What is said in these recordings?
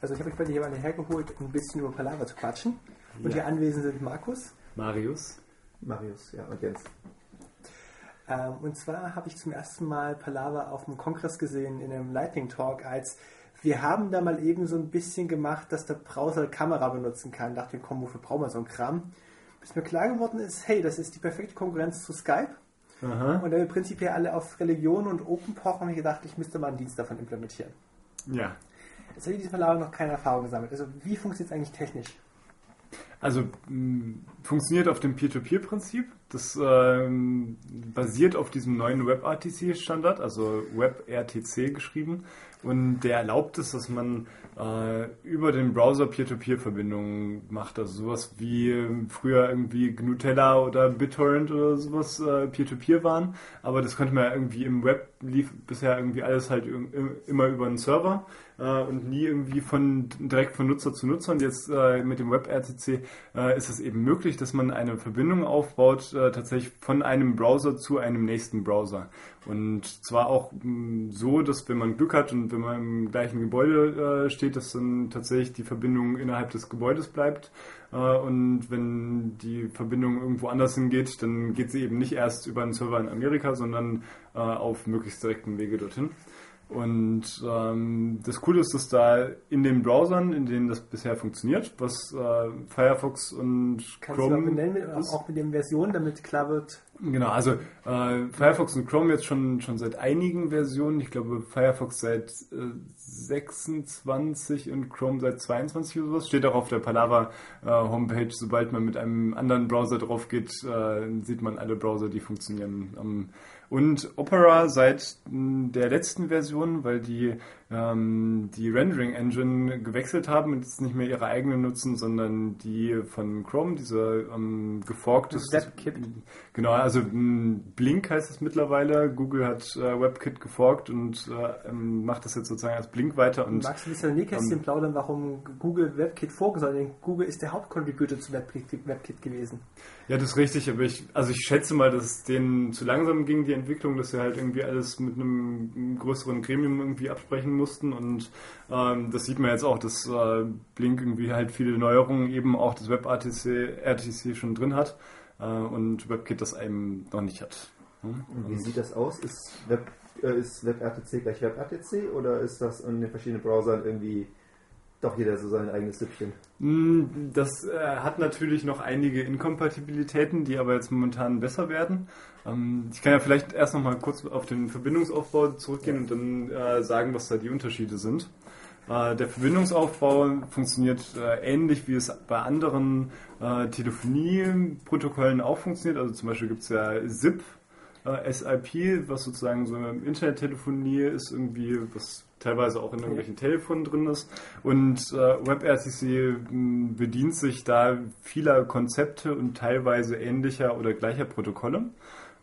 Also ich habe mich bei dir hier mal hergeholt, ein bisschen über Palaver zu quatschen. Und Ja. hier anwesend sind Markus. Marius. Marius, ja, und Jens. Ähm, und zwar habe ich zum ersten Mal Palaver auf dem Kongress gesehen in einem Lightning Talk als wir haben da mal eben so ein bisschen gemacht, dass der Browser Kamera benutzen kann. Dachte, komm, wofür brauchen wir so einen Kram? Bis mir klar geworden ist, hey, das ist die perfekte Konkurrenz zu Skype. Aha. Und da wir prinzipiell alle auf Religion und Open pochen, habe ich gedacht, ich müsste mal einen Dienst davon implementieren. Ja. Jetzt habe in diesem Verlag noch keine Erfahrung gesammelt. Also wie funktioniert es eigentlich technisch? Also mh, funktioniert auf dem Peer-to-Peer-Prinzip. Das ähm, basiert auf diesem neuen WebRTC-Standard, also WebRTC geschrieben. Und der erlaubt es, dass man äh, über den Browser Peer-to-Peer-Verbindungen macht. Also sowas wie ähm, früher irgendwie Gnutella oder BitTorrent oder sowas äh, Peer-to-Peer waren. Aber das konnte man ja irgendwie im Web lief bisher irgendwie alles halt im- im- immer über einen Server äh, und nie irgendwie von direkt von Nutzer zu Nutzer. Und jetzt äh, mit dem WebRTC äh, ist es eben möglich, dass man eine Verbindung aufbaut, äh, tatsächlich von einem Browser zu einem nächsten Browser. Und zwar auch mh, so, dass wenn man Glück hat und wenn man im gleichen Gebäude äh, steht, dass dann tatsächlich die Verbindung innerhalb des Gebäudes bleibt. Äh, und wenn die Verbindung irgendwo anders hingeht, dann geht sie eben nicht erst über einen Server in Amerika, sondern äh, auf möglichst direktem Wege dorthin. Und ähm, das Coole ist, dass da in den Browsern, in denen das bisher funktioniert, was äh, Firefox und Kannst du mal Chrome benennen, ist, auch mit den Versionen, damit klar wird, Genau, also äh, Firefox und Chrome jetzt schon, schon seit einigen Versionen. Ich glaube Firefox seit äh, 26 und Chrome seit 22 oder sowas. Steht auch auf der Palava äh, Homepage. Sobald man mit einem anderen Browser drauf geht, äh, sieht man alle Browser, die funktionieren. Ähm, und Opera seit mh, der letzten Version, weil die ähm, die Rendering Engine gewechselt haben und jetzt nicht mehr ihre eigene nutzen, sondern die von Chrome, diese ähm, geforktes Das WebKit. Genau, also mh, Blink heißt es mittlerweile. Google hat äh, WebKit geforkt und äh, ähm, macht das jetzt sozusagen als Blink weiter. Und Magst du ein bisschen Nähkästchen ähm, plaudern, warum Google WebKit vorgesehen soll? Denn Google ist der Hauptcontributor zu WebKit, WebKit gewesen. ja, das ist richtig, aber ich, also ich schätze mal, dass es denen zu langsam ging, die Entwicklung, dass sie halt irgendwie alles mit einem größeren Gremium irgendwie absprechen mussten. Und ähm, das sieht man jetzt auch, dass äh, Blink irgendwie halt viele Neuerungen eben auch das WebRTC RTC schon drin hat äh, und WebKit das eben noch nicht hat. Hm? Und wie sieht das aus? Ist, Web, äh, ist WebRTC gleich WebRTC oder ist das in den verschiedenen Browsern irgendwie doch jeder so sein eigenes Süppchen? Mm, Das äh, hat natürlich noch einige Inkompatibilitäten, die aber jetzt momentan besser werden. Ähm, ich kann ja vielleicht erst noch mal kurz auf den Verbindungsaufbau zurückgehen und dann äh, sagen, was da die Unterschiede sind. Äh, der Verbindungsaufbau funktioniert äh, ähnlich, wie es bei anderen äh, Telefonieprotokollen auch funktioniert. Also zum Beispiel gibt es ja SIP, äh, SIP, was sozusagen so eine Internettelefonie ist, irgendwie, was teilweise auch in irgendwelchen Telefonen drin ist. Und äh, WebRTC mh, bedient sich da vieler Konzepte und teilweise ähnlicher oder gleicher Protokolle.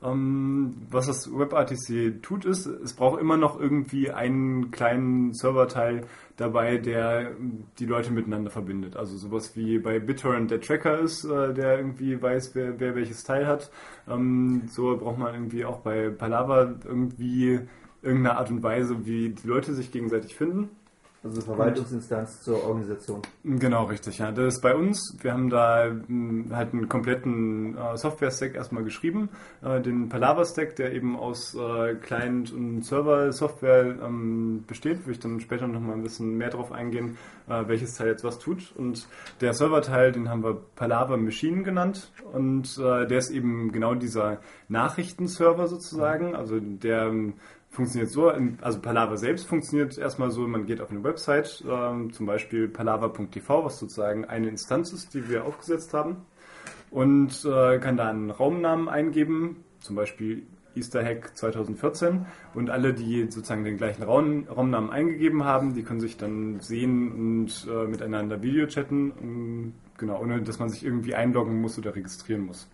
Ähm, was das WebRTC tut, ist, es braucht immer noch irgendwie einen kleinen Serverteil dabei, der die Leute miteinander verbindet. Also sowas wie bei BitTorrent der Tracker ist, äh, der irgendwie weiß, wer, wer welches Teil hat. Ähm, so braucht man irgendwie auch bei Palava irgendwie irgendeine Art und Weise, wie die Leute sich gegenseitig finden. Also Verwaltungsinstanz zur Organisation. Genau, richtig, ja. Das ist bei uns. Wir haben da mh, halt einen kompletten äh, Software-Stack erstmal geschrieben. Äh, den Palava-Stack, der eben aus äh, Client- und Server-Software ähm, besteht. Will ich dann später nochmal ein bisschen mehr drauf eingehen, äh, welches Teil jetzt was tut. Und der Server-Teil, den haben wir Palava Machine genannt. Und äh, der ist eben genau dieser Nachrichtenserver sozusagen. Also der ähm, funktioniert so, also Palava selbst funktioniert erstmal so, man geht auf eine Website, ähm, zum Beispiel palava.tv, was sozusagen eine Instanz ist, die wir aufgesetzt haben und äh, kann da einen Raumnamen eingeben, zum Beispiel Easter Hack 2014 und alle, die sozusagen den gleichen Raum, Raumnamen eingegeben haben, die können sich dann sehen und äh, miteinander Video chatten, genau, ohne dass man sich irgendwie einloggen muss oder registrieren muss.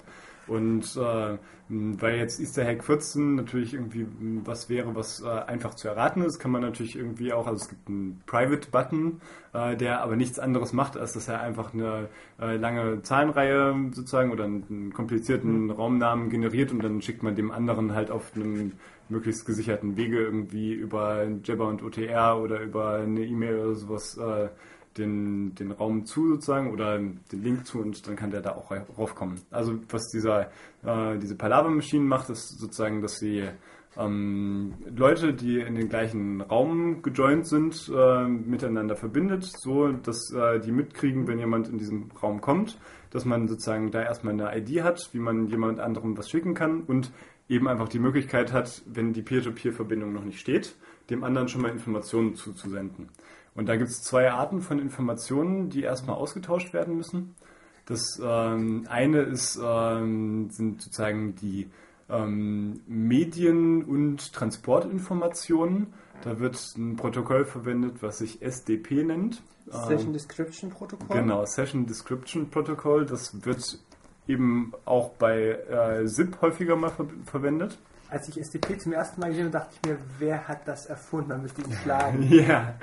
Und äh, weil jetzt Easter Hack 14 natürlich irgendwie was wäre, was äh, einfach zu erraten ist, kann man natürlich irgendwie auch, also es gibt einen Private-Button, äh, der aber nichts anderes macht, als dass er einfach eine äh, lange Zahlenreihe sozusagen oder einen komplizierten mhm. Raumnamen generiert und dann schickt man dem anderen halt auf einem möglichst gesicherten Wege irgendwie über Jabber und OTR oder über eine E-Mail oder sowas äh, den, den Raum zu sozusagen oder den Link zu und dann kann der da auch raufkommen. Also was dieser, äh, diese Palaver-Maschine macht, ist sozusagen, dass sie ähm, Leute, die in den gleichen Raum gejoint sind, äh, miteinander verbindet, so dass äh, die mitkriegen, wenn jemand in diesen Raum kommt, dass man sozusagen da erstmal eine ID hat, wie man jemand anderem was schicken kann und eben einfach die Möglichkeit hat, wenn die Peer-to-Peer-Verbindung noch nicht steht, dem anderen schon mal Informationen zuzusenden. Und da gibt es zwei Arten von Informationen, die erstmal ausgetauscht werden müssen. Das ähm, eine ist, ähm, sind sozusagen die ähm, Medien- und Transportinformationen. Da wird ein Protokoll verwendet, was sich SDP nennt. Session ähm, Description Protocol? Genau, Session Description Protocol. Das wird eben auch bei äh, SIP häufiger mal ver verwendet als ich SDP zum ersten Mal gesehen habe, dachte ich mir, wer hat das erfunden? Man müsste ihn schlagen. ja,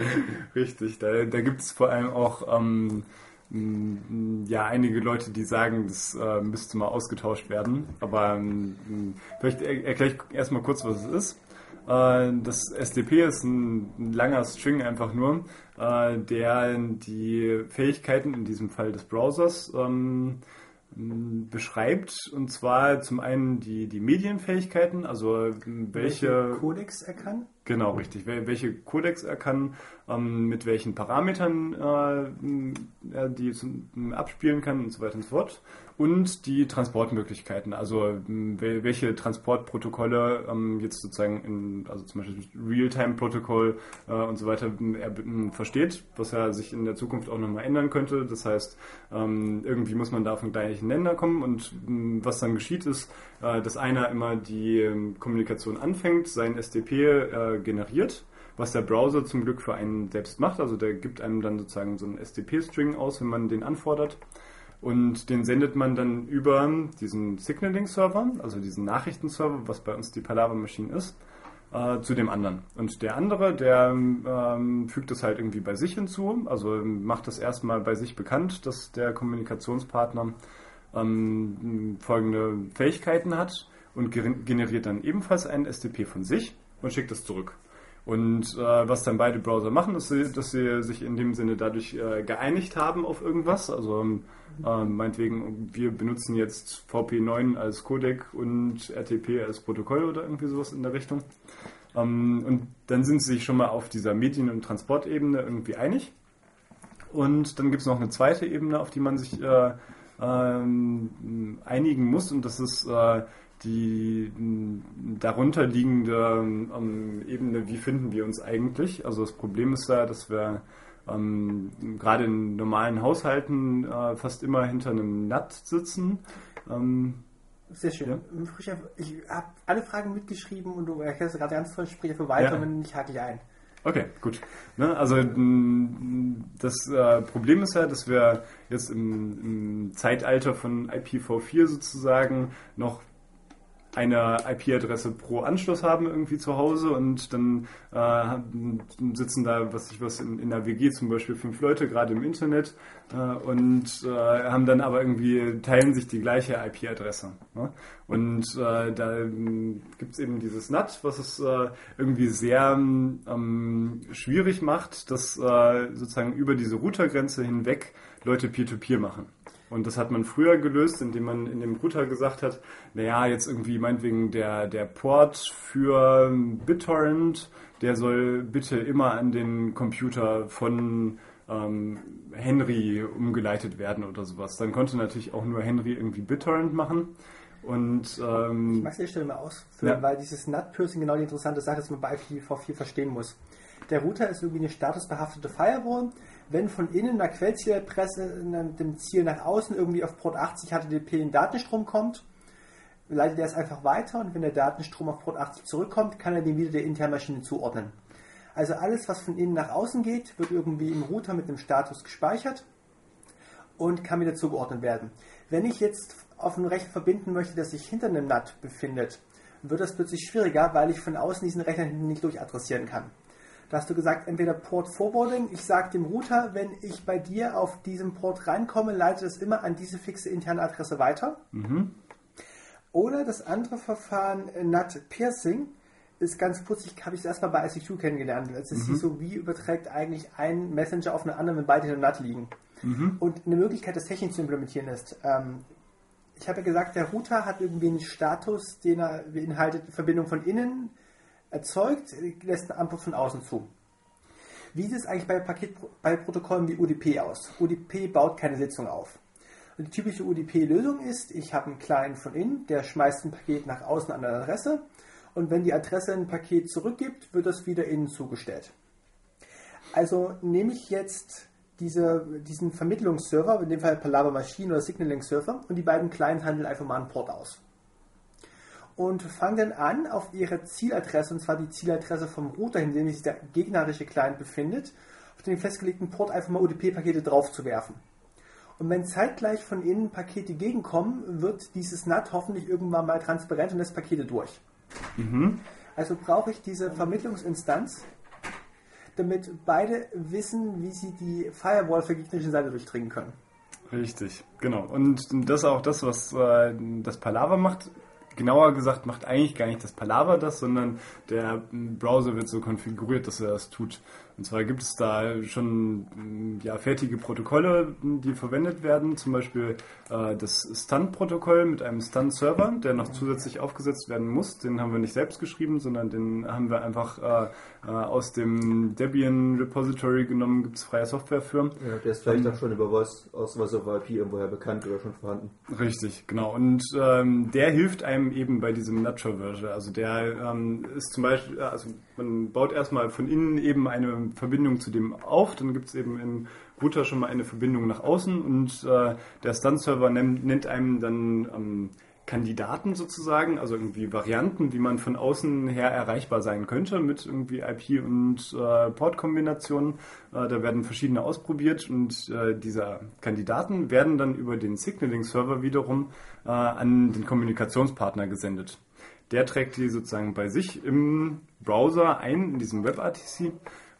richtig. Da, da gibt es vor allem auch ähm, ja, einige Leute, die sagen, das äh, müsste mal ausgetauscht werden. Aber ähm, vielleicht erkläre ich erstmal kurz, was es ist. Äh, das SDP ist ein, ein, langer String einfach nur, äh, der die Fähigkeiten, in diesem Fall des Browsers, ähm, beschreibt. Und zwar zum einen die, die Medienfähigkeiten, also welche, welche Codex er kann. Genau, richtig. Welche Codex er kann, ähm, mit welchen Parametern äh, er die abspielen kann und so weiter und so fort und die Transportmöglichkeiten, also ähm, welche Transportprotokolle ähm, jetzt sozusagen in, also zum Beispiel Realtime-Protokoll äh, und so weiter er versteht, was ja sich in der Zukunft auch nochmal ändern könnte. Das heißt, ähm, irgendwie muss man da von gleichen Ländern kommen und was dann geschieht ist, äh, dass einer immer die Kommunikation anfängt, sein SDP äh, generiert was der Browser zum Glück für einen selbst macht. Also der gibt einem dann sozusagen so einen SDP-String aus, wenn man den anfordert. Und den sendet man dann über diesen Signaling-Server, also diesen Nachrichtenserver, was bei uns die Palaver-Maschine ist, äh, zu dem anderen. Und der andere, der ähm, fügt das halt irgendwie bei sich hinzu, also macht das erstmal bei sich bekannt, dass der Kommunikationspartner ähm, folgende Fähigkeiten hat und generiert dann ebenfalls einen SDP von sich und schickt das zurück. Und äh, was dann beide Browser machen, ist, dass sie sich in dem Sinne dadurch äh, geeinigt haben auf irgendwas. Also äh, meinetwegen, wir benutzen jetzt VP9 als Codec und RTP als Protokoll oder irgendwie sowas in der Richtung. Ähm, und dann sind sie sich schon mal auf dieser Medien- und Transportebene irgendwie einig. Und dann gibt es noch eine zweite Ebene, auf die man sich äh, ähm, einigen muss. Und das ist äh, die darunter liegende ähm, Ebene, wie finden wir uns eigentlich? Also das Problem ist ja, dass wir ähm, gerade in normalen Haushalten äh, fast immer hinter einem NAT sitzen. Ähm, Sehr schön. Ja? Ich habe alle Fragen mitgeschrieben und du erklärst gerade ganz toll, sprich dafür weiter ja. und ich hake dich ein. Okay, gut. Ne, also das äh, Problem ist ja, dass wir jetzt im, im Zeitalter von IPv4 sozusagen noch eine IP-Adresse pro Anschluss haben irgendwie zu Hause und dann äh, sitzen da, was ich was in, in der WG zum Beispiel fünf Leute gerade im Internet äh, und äh, haben dann aber irgendwie teilen sich die gleiche IP-Adresse. Ne? Und äh, da gibt es eben dieses NAT, was es äh, irgendwie sehr ähm, schwierig macht, dass äh, sozusagen über diese Routergrenze hinweg Leute Peer-to-Peer -Peer machen. Und das hat man früher gelöst, indem man in dem Router gesagt hat, naja, jetzt irgendwie meinetwegen der, der Port für BitTorrent, der soll bitte immer an den Computer von ähm, Henry umgeleitet werden oder sowas. Dann konnte natürlich auch nur Henry irgendwie BitTorrent machen. Und, ähm, ich mag es die Stelle mal ausführen, ja. weil dieses NAT-Piercing genau die interessante Sache ist, die man bei IPv4 verstehen muss. Der Router ist irgendwie eine statusbehaftete Firewall wenn von innen einer Quellzieladresse mit dem Ziel nach außen irgendwie auf Port 80 HTTP ein Datenstrom kommt, leitet er es einfach weiter und wenn der Datenstrom auf Port 80 zurückkommt, kann er den wieder der internen Maschine zuordnen. Also alles, was von innen nach außen geht, wird irgendwie im Router mit dem Status gespeichert und kann wieder zugeordnet werden. Wenn ich jetzt auf einen Rechner verbinden möchte, der sich hinter einem NAT befindet, wird das plötzlich schwieriger, weil ich von außen diesen Rechner nicht durchadressieren kann. Da hast du gesagt, entweder Port Forwarding, ich sage dem Router, wenn ich bei dir auf diesem Port reinkomme, leite es immer an diese fixe interne Adresse weiter. Mhm. Oder das andere Verfahren, äh, NAT Piercing, ist ganz putzig, habe ich es erstmal bei ICQ kennengelernt. Es ist Mhm. so, wie überträgt eigentlich ein Messenger auf einen anderen, wenn beide in einem NAT liegen. Mhm. Und eine Möglichkeit, das Technik zu implementieren ist, ähm, ich habe ja gesagt, der Router hat irgendwie einen Status, den er beinhaltet, Verbindung von innen erzeugt, lässt eine Antwort von außen zu. Wie sieht es eigentlich bei, Paket, bei Protokollen wie UDP aus? UDP baut keine Sitzung auf. Und die typische UDP-Lösung ist, ich habe einen Client von innen, der schmeißt ein Paket nach außen an eine Adresse und wenn die Adresse ein Paket zurückgibt, wird das wieder innen zugestellt. Also nehme ich jetzt diese, diesen Vermittlungsserver, in dem Fall Palaver Machine oder Signaling Server, und die beiden Clients handeln einfach mal einen Port aus. Und fangen dann an, auf ihre Zieladresse, und zwar die Zieladresse vom Router, in dem sich der gegnerische Client befindet, auf den festgelegten Port einfach mal UDP-Pakete draufzuwerfen. Und wenn zeitgleich von innen Pakete gegenkommen, wird dieses NAT hoffentlich irgendwann mal transparent und lässt Pakete durch. Mhm. Also brauche ich diese Vermittlungsinstanz, damit beide wissen, wie sie die Firewall für gegnerische Seite durchdringen können. Richtig, genau. Und das ist auch das, was äh, das Palaver macht. Genauer gesagt macht eigentlich gar nicht das Palaver das, sondern der m, Browser wird so konfiguriert, dass er das tut. Und zwar gibt es da schon m, ja, fertige Protokolle, die verwendet werden. Zum Beispiel äh, das Stun-Protokoll mit einem Stun-Server, der noch zusätzlich aufgesetzt werden muss. Den haben wir nicht selbst geschrieben, sondern den haben wir einfach äh, äh, aus dem Debian Repository genommen. Gibt es freie Software für. Ja, der ist vielleicht auch schon über Voice, aus Voice over IP irgendwoher bekannt oder schon vorhanden. Richtig, genau. Und ähm, der hilft einem eben bei diesem Nutshell-Version. Also der ähm, ist zum Beispiel, also man baut erstmal von innen eben eine Verbindung zu dem auf, dann gibt es eben im Router schon mal eine Verbindung nach außen und äh, der Stun-Server nennt, nennt einem dann ähm, Kandidaten sozusagen, also irgendwie Varianten, wie man von außen her erreichbar sein könnte mit irgendwie IP und äh, Portkombinationen. Äh, da werden verschiedene ausprobiert und äh, diese Kandidaten werden dann über den Signaling-Server wiederum äh, an den Kommunikationspartner gesendet. Der trägt die sozusagen bei sich im Browser ein, in diesem WebRTC.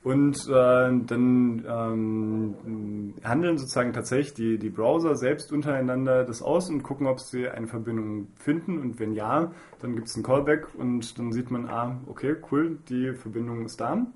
Und äh, dann ähm, handeln sozusagen tatsächlich die, die Browser selbst untereinander das aus und gucken, ob sie eine Verbindung finden. Und wenn ja, dann gibt es einen Callback und dann sieht man, ah, okay, cool, die Verbindung ist da.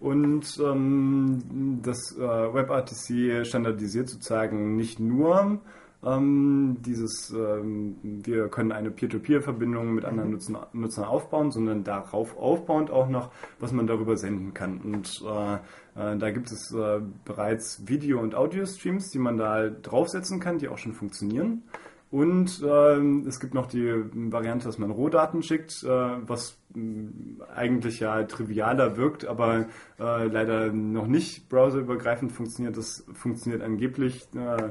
Und ähm, das äh, WebRTC standardisiert sozusagen nicht nur ähm, dieses, ähm, wir können eine Peer-to-Peer-Verbindung mit anderen Nutzern, Nutzern aufbauen, sondern darauf aufbauend auch noch, was man darüber senden kann. Und äh, äh, da gibt es äh, bereits Video- und Audio-Streams, die man da draufsetzen kann, die auch schon funktionieren. Und ähm, es gibt noch die Variante, dass man Rohdaten schickt, äh, was mh, eigentlich ja trivialer wirkt, aber äh, leider noch nicht browserübergreifend funktioniert. Das funktioniert angeblich äh,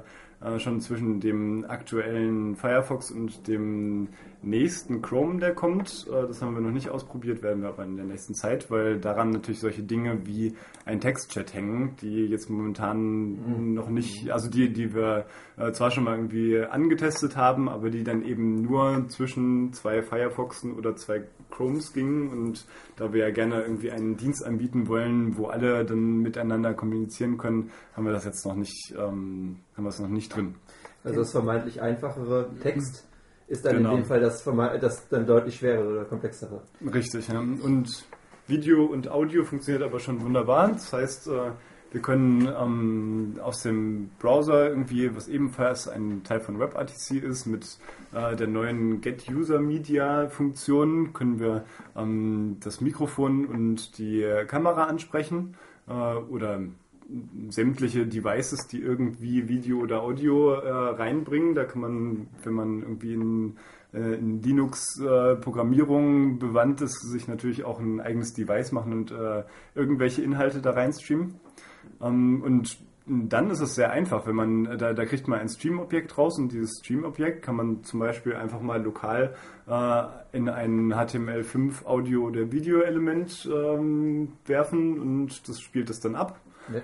schon zwischen dem aktuellen Firefox und dem nächsten Chrome, der kommt. Äh, das haben wir noch nicht ausprobiert, werden wir aber in der nächsten Zeit, weil daran natürlich solche Dinge wie ein Textchat hängen, die jetzt momentan noch nicht, also die, die wir äh, zwar schon mal irgendwie angetestet haben, aber die dann eben nur zwischen zwei Firefoxen oder zwei Chromes gingen und da wir ja gerne irgendwie einen Dienst anbieten wollen, wo alle dann miteinander kommunizieren können, haben wir das jetzt noch nicht, ähm, haben wir es noch nicht drin. Also das vermeintlich einfachere Text ist dann Genau. in dem Fall das, das dann deutlich schwerere oder komplexere. Richtig, ja. Und Video und Audio funktioniert aber schon wunderbar. Das heißt, äh, wir können ähm, aus dem Browser irgendwie, was ebenfalls ein Teil von WebRTC ist, mit äh, der neuen Get User Media Funktion, können wir ähm, das Mikrofon und die Kamera ansprechen äh, oder sämtliche Devices, die irgendwie Video oder Audio äh, reinbringen. Da kann man, wenn man irgendwie in, äh, in Linux-Programmierung bewandt ist, sich natürlich auch ein eigenes Device machen und äh, irgendwelche Inhalte da reinstreamen. Ähm, und dann ist es sehr einfach, wenn man, da, da kriegt man ein Stream-Objekt raus und dieses Stream-Objekt kann man zum Beispiel einfach mal lokal äh, in ein HTML5 Audio- oder Video-Element ähm, werfen und das spielt es dann ab.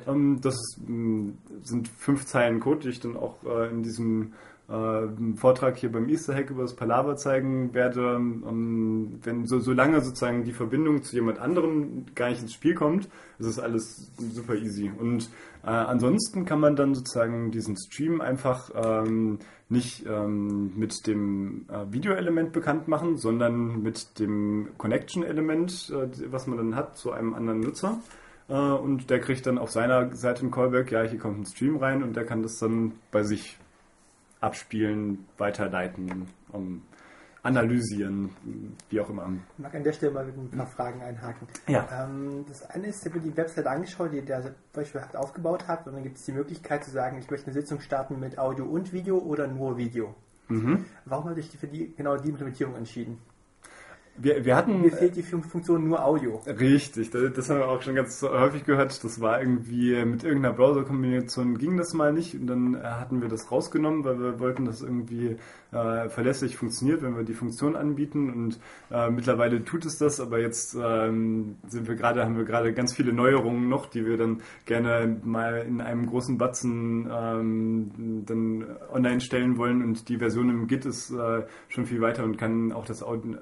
Ähm, das mh, sind fünf Zeilen Code, die ich dann auch äh, in diesem äh, Vortrag hier beim Easter Hack über das Palaver zeigen werde, ähm, wenn so solange sozusagen die Verbindung zu jemand anderem gar nicht ins Spiel kommt, ist es alles super easy. Und äh, ansonsten kann man dann sozusagen diesen Stream einfach ähm, nicht ähm, mit dem äh, Videoelement bekannt machen, sondern mit dem Connection-Element, äh, was man dann hat zu einem anderen Nutzer. Äh, und der kriegt dann auf seiner Seite ein Callback, ja, hier kommt ein Stream rein und der kann das dann bei sich abspielen, weiterleiten, um, analysieren, wie auch immer. Ich mag an der Stelle mal mit ein paar Fragen einhaken. Ja. Ähm, das eine ist, ich habe die Website angeschaut, die der Beispiel hat aufgebaut hat, und dann gibt es die Möglichkeit zu sagen, ich möchte eine Sitzung starten mit Audio und Video oder nur Video. Mhm. Warum habe ich für die, genau die Implementierung entschieden? Wir, wir hatten. Mir fehlt die Funktion nur Audio. Richtig, das, das haben wir auch schon ganz häufig gehört. Das war irgendwie mit irgendeiner Browser-Kombination ging das mal nicht und dann äh, hatten wir das rausgenommen, weil wir wollten, dass irgendwie äh, verlässlich funktioniert, wenn wir die Funktion anbieten und äh, mittlerweile tut es das, aber jetzt ähm, sind wir gerade, haben wir gerade ganz viele Neuerungen noch, die wir dann gerne mal in einem großen Batzen ähm, dann online stellen wollen und die Version im Git ist äh, schon viel weiter und kann auch das Audio,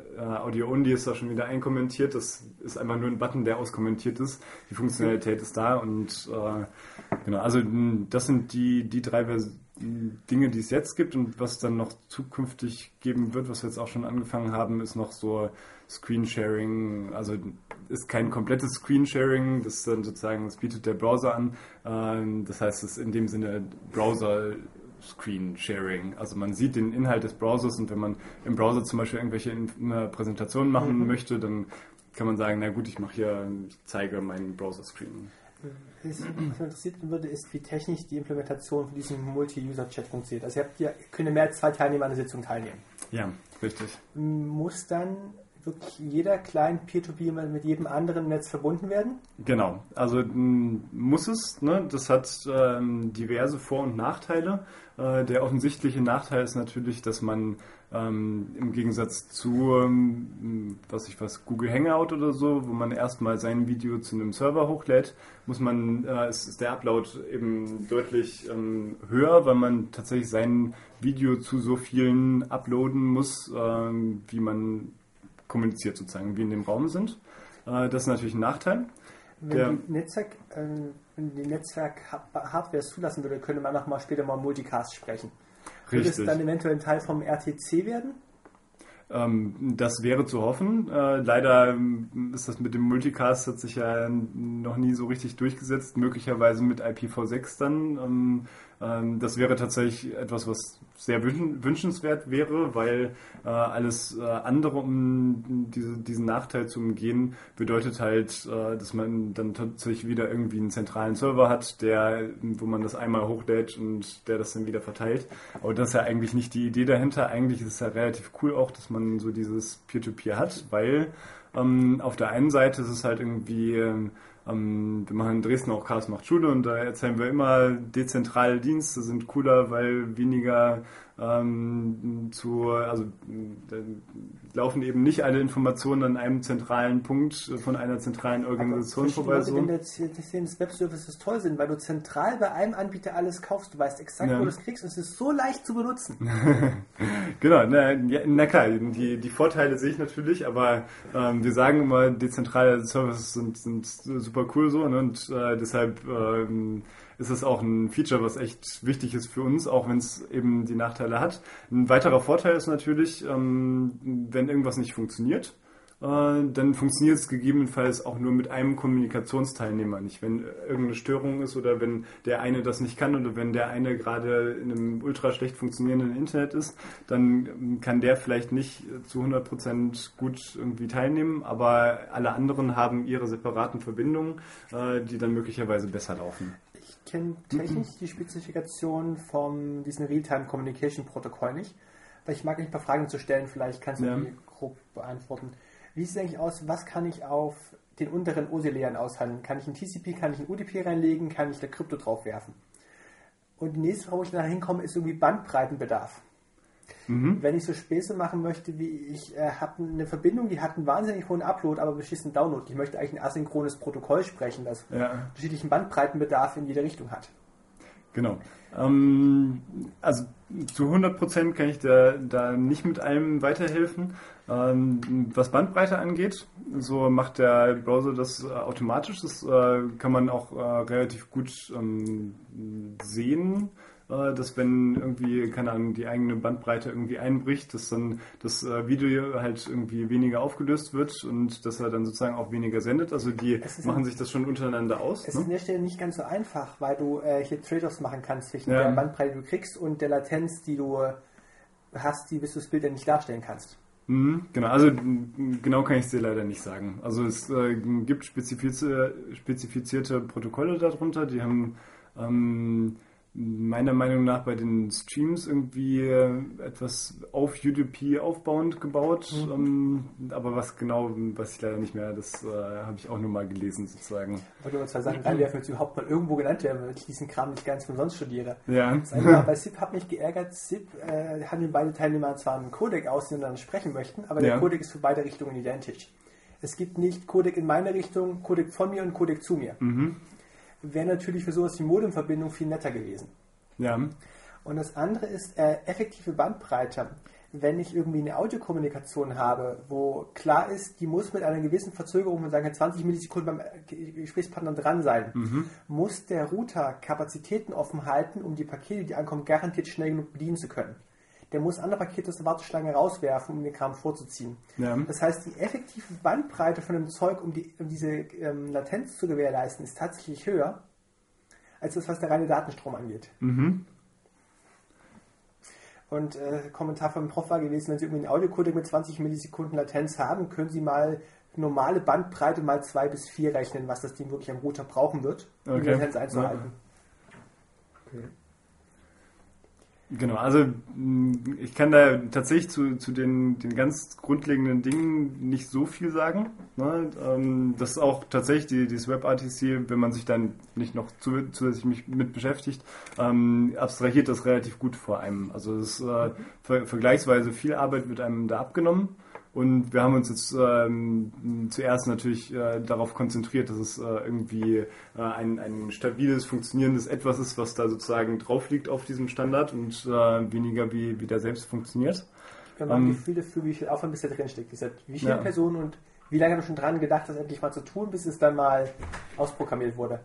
Audio Only ist da schon wieder einkommentiert. Das ist einfach nur ein Button, der auskommentiert ist. Die Funktionalität ist da und äh, genau, also das sind die, die drei Dinge, die es jetzt gibt und was dann noch zukünftig geben wird, was wir jetzt auch schon angefangen haben, ist noch so Screensharing. Also ist kein komplettes Screensharing, das dann sozusagen, das bietet der Browser an. Ähm, das heißt, es ist in dem Sinne Browser Screensharing. Also man sieht den Inhalt des Browsers und wenn man im Browser zum Beispiel irgendwelche Präsentationen machen mhm. möchte, dann kann man sagen, na gut, ich mache hier, ich zeige meinen Browser-Screen. Was mich interessiert würde, ist, wie technisch die Implementation von diesem Multi-User-Chat funktioniert. Also ihr, habt ja, können mehr als zwei Teilnehmer an der Sitzung teilnehmen. Ja, richtig. Muss dann wirklich jeder kleinen Peer-to-Peer mit jedem anderen Netz verbunden werden? Genau, also muss es. Ne? Das hat ähm, diverse Vor- und Nachteile. Äh, der offensichtliche Nachteil ist natürlich, dass man ähm, Im Gegensatz zu, ähm, was ich was, Google Hangout oder so, wo man erstmal sein Video zu einem Server hochlädt, muss man, äh, ist, ist der Upload eben deutlich ähm, höher, weil man tatsächlich sein Video zu so vielen uploaden muss, ähm, wie man kommuniziert sozusagen, wie in dem Raum sind. Äh, das ist natürlich ein Nachteil. Wenn der, die Netzwerk, äh, wenn die Netzwerk-Hardware es zulassen würde, könnte man noch mal später mal Multicast sprechen. Wird es dann eventuell ein Teil vom RTC werden? Ähm, das wäre zu hoffen. Äh, leider ähm, ist das mit dem Multicast hat sich ja noch nie so richtig durchgesetzt. Möglicherweise mit IPv6 dann. Ähm, ähm, das wäre tatsächlich etwas, was sehr wünschenswert wäre, weil äh, alles äh, andere, um diese, diesen Nachteil zu umgehen, bedeutet halt, äh, dass man dann tatsächlich wieder irgendwie einen zentralen Server hat, der, wo man das einmal hochlädt und der das dann wieder verteilt. Aber das ist ja eigentlich nicht die Idee dahinter. Eigentlich ist es ja relativ cool auch, dass man so dieses Peer-to-Peer -Peer hat, weil ähm, auf der einen Seite ist es halt irgendwie ähm, wir machen in Dresden auch Chaos macht Schule und da erzählen wir immer, dezentrale Dienste sind cooler, weil weniger ähm, zu, also da laufen eben nicht alle Informationen an einem zentralen Punkt von einer zentralen Organisation vorbei. Leute, so. Wenn jetzt Webservices toll sind, weil du zentral bei einem Anbieter alles kaufst, du weißt exakt, ja. wo du es kriegst und es ist so leicht zu benutzen. genau, na, ja, na, klar, die, die Vorteile sehe ich natürlich, aber ähm, wir sagen immer, dezentrale Services sind, sind super cool so ne, und äh, deshalb ähm, ist es auch ein Feature, was echt wichtig ist für uns, auch wenn es eben die Nachteile hat. Ein weiterer Vorteil ist natürlich, ähm, wenn irgendwas nicht funktioniert, äh, dann funktioniert es gegebenenfalls auch nur mit einem Kommunikationsteilnehmer nicht. Wenn irgendeine Störung ist oder wenn der eine das nicht kann oder wenn der eine gerade in einem ultra schlecht funktionierenden Internet ist, dann kann der vielleicht nicht zu 100% gut irgendwie teilnehmen, aber alle anderen haben ihre separaten Verbindungen, äh, die dann möglicherweise besser laufen kenne technisch die Spezifikation von diesem Realtime Communication Protokoll nicht. Weil ich mag nicht ein paar Fragen zu stellen, vielleicht kannst du ja. die grob beantworten. Wie sieht es eigentlich aus, was kann ich auf den unteren OSI-Layern aushandeln? Kann ich ein TCP, kann ich ein UDP reinlegen, kann ich da Krypto drauf werfen? Und die nächste Frage, wo ich nachher hinkomme, ist irgendwie Bandbreitenbedarf. Mhm. Wenn ich so Späße machen möchte, wie ich äh, habe eine Verbindung, die hat einen wahnsinnig hohen Upload, aber beschissen Download. Ich möchte eigentlich ein asynchrones Protokoll sprechen, das ja. unterschiedlichen Bandbreitenbedarf in jede Richtung hat. Genau. Ähm, also zu 100% kann ich da, da nicht mit allem weiterhelfen. Ähm, was Bandbreite angeht, so macht der Browser das äh, automatisch. Das äh, kann man auch äh, relativ gut ähm, sehen dass wenn irgendwie, keine Ahnung, die eigene Bandbreite irgendwie einbricht, dass dann das äh, Video halt irgendwie weniger aufgelöst wird und dass er dann sozusagen auch weniger sendet. Also die machen sich das schon untereinander aus. Es ne? ist an der Stelle nicht ganz so einfach, weil du äh, hier Trade-offs machen kannst zwischen Ja. der Bandbreite, die du kriegst und der Latenz, die du äh, hast, die bis du das Bild dann nicht darstellen kannst. Mhm, genau, also genau kann ich es dir leider nicht sagen. Also es äh, gibt spezifizierte, spezifizierte Protokolle darunter, die haben ähm, meiner Meinung nach bei den Streams irgendwie äh, etwas auf UDP aufbauend gebaut. Ähm, aber was genau, weiß ich leider nicht mehr, das äh, habe ich auch nur mal gelesen sozusagen. Ich wollte nur zwei Sachen reinwerfen, die überhaupt mal irgendwo genannt werden, weil ich diesen Kram nicht ganz umsonst studiere. Ja. Das eine bei SIP hat mich geärgert, SIP äh, handeln beide Teilnehmer zwar einen Codec aus, den dann sprechen möchten, aber der Ja. Codec ist für beide Richtungen identisch. Es gibt nicht Codec in meine Richtung, Codec von mir und Codec zu mir. Mhm. Wäre natürlich für sowas wie Modemverbindung viel netter gewesen. Ja. Und das andere ist äh, effektive Bandbreite. Wenn ich irgendwie eine Audiokommunikation habe, wo klar ist, die muss mit einer gewissen Verzögerung von sagen wir, 20 Millisekunden beim äh, Gesprächspartner dran sein, muss der Router Kapazitäten offen halten, um die Pakete, die ankommen, garantiert schnell genug bedienen zu können. Der muss andere Pakete aus der Warteschlange rauswerfen, um den Kram vorzuziehen. Ja. Das heißt, die effektive Bandbreite von dem Zeug, um, die, um diese ähm, Latenz zu gewährleisten, ist tatsächlich höher als das, was der reine Datenstrom angeht. Mhm. Und äh, Kommentar vom Prof war gewesen, wenn Sie irgendwie einen Audiocodec mit 20 Millisekunden Latenz haben, können Sie mal normale Bandbreite mal 2 bis 4 rechnen, was das Ding wirklich am Router brauchen wird, um die. Latenz einzuhalten. Okay. Genau, also mh, ich kann da tatsächlich zu, zu den, den ganz grundlegenden Dingen nicht so viel sagen. Ne? Ähm, das ist auch tatsächlich die, dieses WebRTC, wenn man sich dann nicht noch zu, zusätzlich mit beschäftigt, ähm, abstrahiert das relativ gut vor einem. Also es ist äh, ver vergleichsweise viel Arbeit wird einem da abgenommen. Und wir haben uns jetzt ähm, zuerst natürlich äh, darauf konzentriert, dass es äh, irgendwie äh, ein, ein stabiles, funktionierendes Etwas ist, was da sozusagen drauf liegt auf diesem Standard und äh, weniger wie, wie der selbst funktioniert. Wir haben ein Ähm, Gefühl dafür, wie viel Aufwand bisher drinsteckt. Wie viele Ja. Personen und wie lange haben wir schon dran gedacht, das endlich mal zu tun, bis es dann mal ausprogrammiert wurde.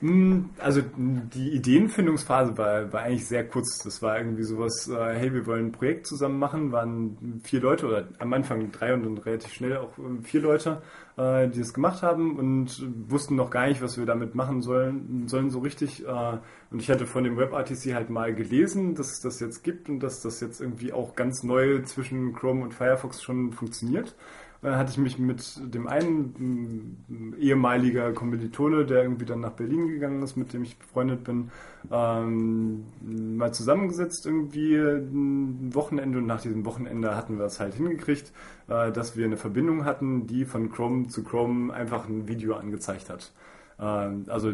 Hm, Also die Ideenfindungsphase war, war eigentlich sehr kurz. Das war irgendwie sowas, äh, hey, wir wollen ein Projekt zusammen machen, waren vier Leute oder am Anfang drei und dann relativ schnell auch äh, vier Leute, äh, die das gemacht haben und wussten noch gar nicht, was wir damit machen sollen, sollen so richtig. Äh, Und ich hatte von dem WebRTC halt mal gelesen, dass es das jetzt gibt und dass das jetzt irgendwie auch ganz neu zwischen Chrome und Firefox schon funktioniert. Dann hatte ich mich mit dem einen m, ehemaliger Kommilitone, der irgendwie dann nach Berlin gegangen ist, mit dem ich befreundet bin, ähm, mal zusammengesetzt irgendwie ein Wochenende und nach diesem Wochenende hatten wir es halt hingekriegt, äh, dass wir eine Verbindung hatten, die von Chrome zu Chrome einfach ein Video angezeigt hat. Ähm, Also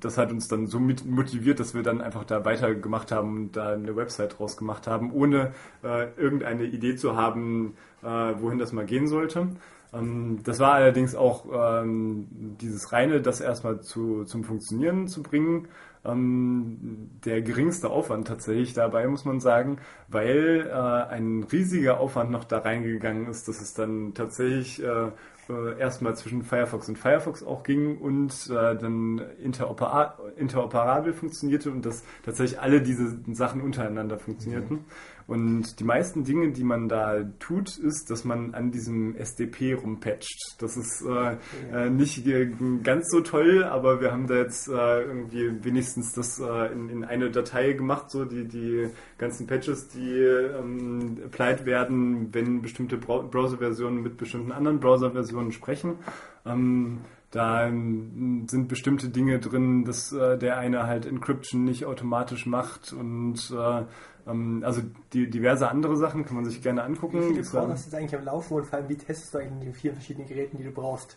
das hat uns dann so motiviert, dass wir dann einfach da weitergemacht haben und da eine Website draus gemacht haben, ohne äh, irgendeine Idee zu haben, äh, wohin das mal gehen sollte. Ähm, das war allerdings auch ähm, dieses reine, das erstmal zu, zum Funktionieren zu bringen, ähm, der geringste Aufwand tatsächlich dabei, muss man sagen, weil äh, ein riesiger Aufwand noch da reingegangen ist, dass es dann tatsächlich äh, äh, erstmal zwischen Firefox und Firefox auch ging und äh, dann interopera interoperabel funktionierte und dass tatsächlich alle diese Sachen untereinander funktionierten. Und die meisten Dinge, die man da tut, ist, dass man an diesem SDP rumpatcht. Das ist äh, äh, nicht äh, ganz so toll, aber wir haben da jetzt äh, irgendwie wenigstens das äh, in, in eine Datei gemacht, so die, die ganzen Patches, die ähm, applied werden, wenn bestimmte Browser-Versionen mit bestimmten anderen Browser-Versionen sprechen. Ähm, da ähm, sind bestimmte Dinge drin, dass äh, der eine halt Encryption nicht automatisch macht und äh, also die, diverse andere Sachen kann man sich gerne angucken. Wie viele äh, hast du jetzt eigentlich am Laufen und vor allem, wie testest du eigentlich die vielen verschiedenen Geräten, die du brauchst?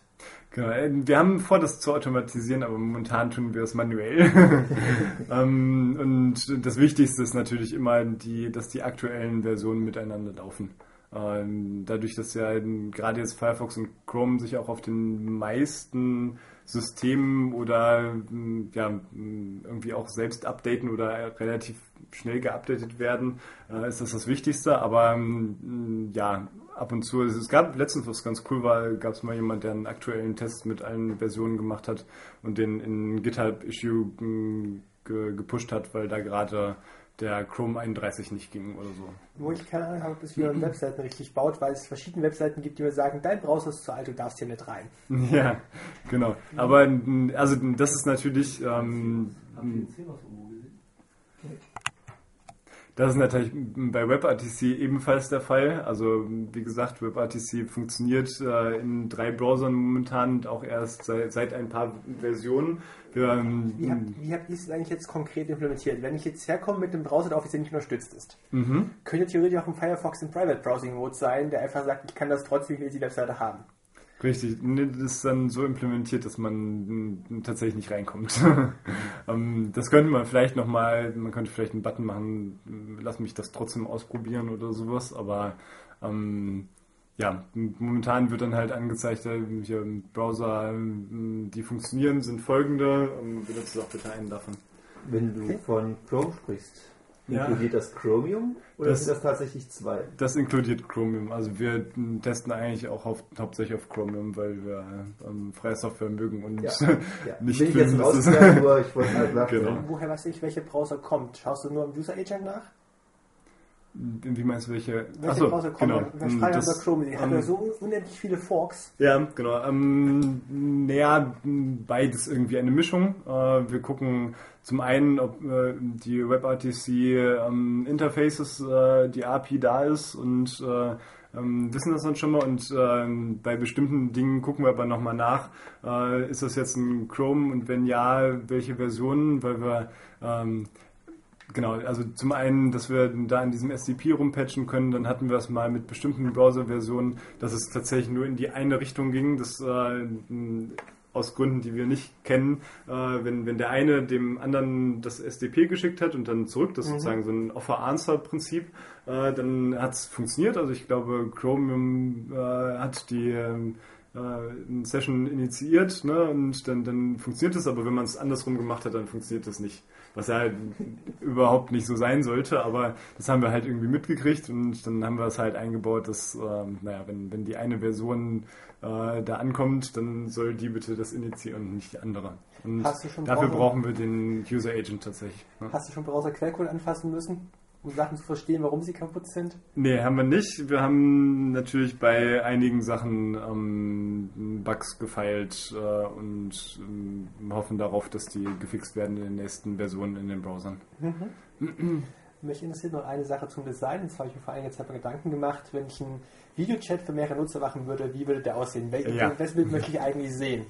Genau, äh, wir haben vor, das zu automatisieren, aber momentan tun wir es manuell. ähm, und das Wichtigste ist natürlich immer, die, dass die aktuellen Versionen miteinander laufen. Ähm, dadurch, dass ja gerade jetzt Firefox und Chrome sich auch auf den meisten System oder ja, irgendwie auch selbst updaten oder relativ schnell geupdatet werden, äh, ist das das Wichtigste. Aber mh, ja, ab und zu, es gab letztens, was ganz cool war, gab es mal jemand, der einen aktuellen Test mit allen Versionen gemacht hat und den in GitHub-Issue ge gepusht hat, weil da gerade der Chrome 31 nicht ging oder so. Wo ich keine Ahnung habe, ob es wieder Webseiten richtig baut, weil es verschiedene Webseiten gibt, die mir sagen, dein Browser ist zu alt, du darfst hier nicht rein. Ja, genau. Aber also das ist natürlich ähm, das ist natürlich bei WebRTC ebenfalls der Fall. Also wie gesagt, WebRTC funktioniert äh, in drei Browsern momentan und auch erst seit, seit ein paar Versionen. Wir, ähm, wie, habt, wie habt ihr es eigentlich jetzt konkret implementiert? Wenn ich jetzt herkomme mit einem Browser, der offiziell nicht unterstützt ist, mhm. könnte theoretisch auch ein Firefox im Private Browsing Mode sein, der einfach sagt, ich kann das trotzdem, ich will die Webseite haben. Richtig, das ist dann so implementiert, dass man tatsächlich nicht reinkommt. Ähm, das könnte man vielleicht nochmal, man könnte vielleicht einen Button machen, lass mich das trotzdem ausprobieren oder sowas, aber ähm, ja, momentan wird dann halt angezeigt, äh, hier Browser, die funktionieren, sind folgende, benutzt auch bitte einen davon. Wenn du von Chrome sprichst, Inkludiert das Chromium oder das, sind das tatsächlich zwei? Das inkludiert Chromium. Also wir testen eigentlich auch auf, hauptsächlich auf Chromium, weil wir ähm, freie Software mögen und ja. Ja. nicht Will ich jetzt rausklären, nur ich wollte halt nachdenken. Genau. Woher weiß ich, welche Browser kommt? Schaust du nur im User Agent nach? Wie meinst du, welche? Welche Achso, Browser? Genau. Wir schreiben das, Chrome, die ähm, haben ja so unendlich viele Forks. Ja, genau. Ähm, naja, beides irgendwie eine Mischung. Äh, wir gucken zum einen, ob äh, die WebRTC ähm, Interfaces, äh, die API da ist und äh, ähm, wissen das dann schon mal und ähm, bei bestimmten Dingen gucken wir aber nochmal nach, äh, ist das jetzt ein Chrome und wenn ja, welche Versionen, weil wir ähm, Genau, also zum einen, dass wir da in diesem SCP rumpatchen können, dann hatten wir es mal mit bestimmten Browser-Versionen, dass es tatsächlich nur in die eine Richtung ging, das äh, aus Gründen, die wir nicht kennen, äh, wenn, wenn der eine dem anderen das SDP geschickt hat und dann zurück, das ist mhm. sozusagen so ein Offer-Answer-Prinzip, äh, dann hat es funktioniert. Also ich glaube, Chromium äh, hat die ähm, äh, eine Session initiiert ne, und dann, dann funktioniert es, aber wenn man es andersrum gemacht hat, dann funktioniert das nicht was ja halt überhaupt nicht so sein sollte, aber das haben wir halt irgendwie mitgekriegt und dann haben wir es halt eingebaut, dass, ähm, naja, wenn, wenn die eine Version äh, da ankommt, dann soll die bitte das initiieren und nicht die andere. Und dafür Browser, brauchen wir den User Agent tatsächlich. Ne? Hast du schon Browser-Quellcode anfassen müssen? Um Sachen zu verstehen, warum sie kaputt sind? Nee, haben wir nicht. Wir haben natürlich bei einigen Sachen ähm, Bugs gefeilt äh, und ähm, hoffen darauf, dass die gefixt werden in den nächsten Versionen in den Browsern. Mhm. Mich interessiert noch eine Sache zum Design. Und zwar habe ich mir vor einiger Zeit mal Gedanken gemacht, wenn ich einen Videochat für mehrere Nutzer machen würde, wie würde der aussehen? Wel ja. Welches Bild möchte ich eigentlich sehen?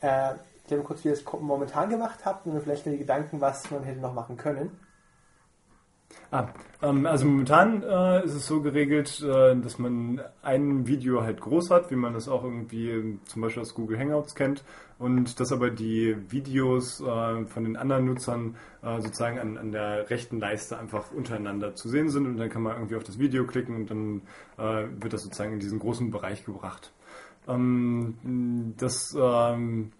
Äh, ich habe kurz, wie ihr es momentan gemacht habt und vielleicht die Gedanken, was man hätte noch machen können. Ah, ähm, also momentan äh, ist es so geregelt, äh, dass man ein Video halt groß hat, wie man das auch irgendwie ähm, zum Beispiel aus Google Hangouts kennt, und dass aber die Videos äh, von den anderen Nutzern äh, sozusagen an, an, der rechten Leiste einfach untereinander zu sehen sind und dann kann man irgendwie auf das Video klicken und dann äh, wird das sozusagen in diesen großen Bereich gebracht. Ähm, das ähm,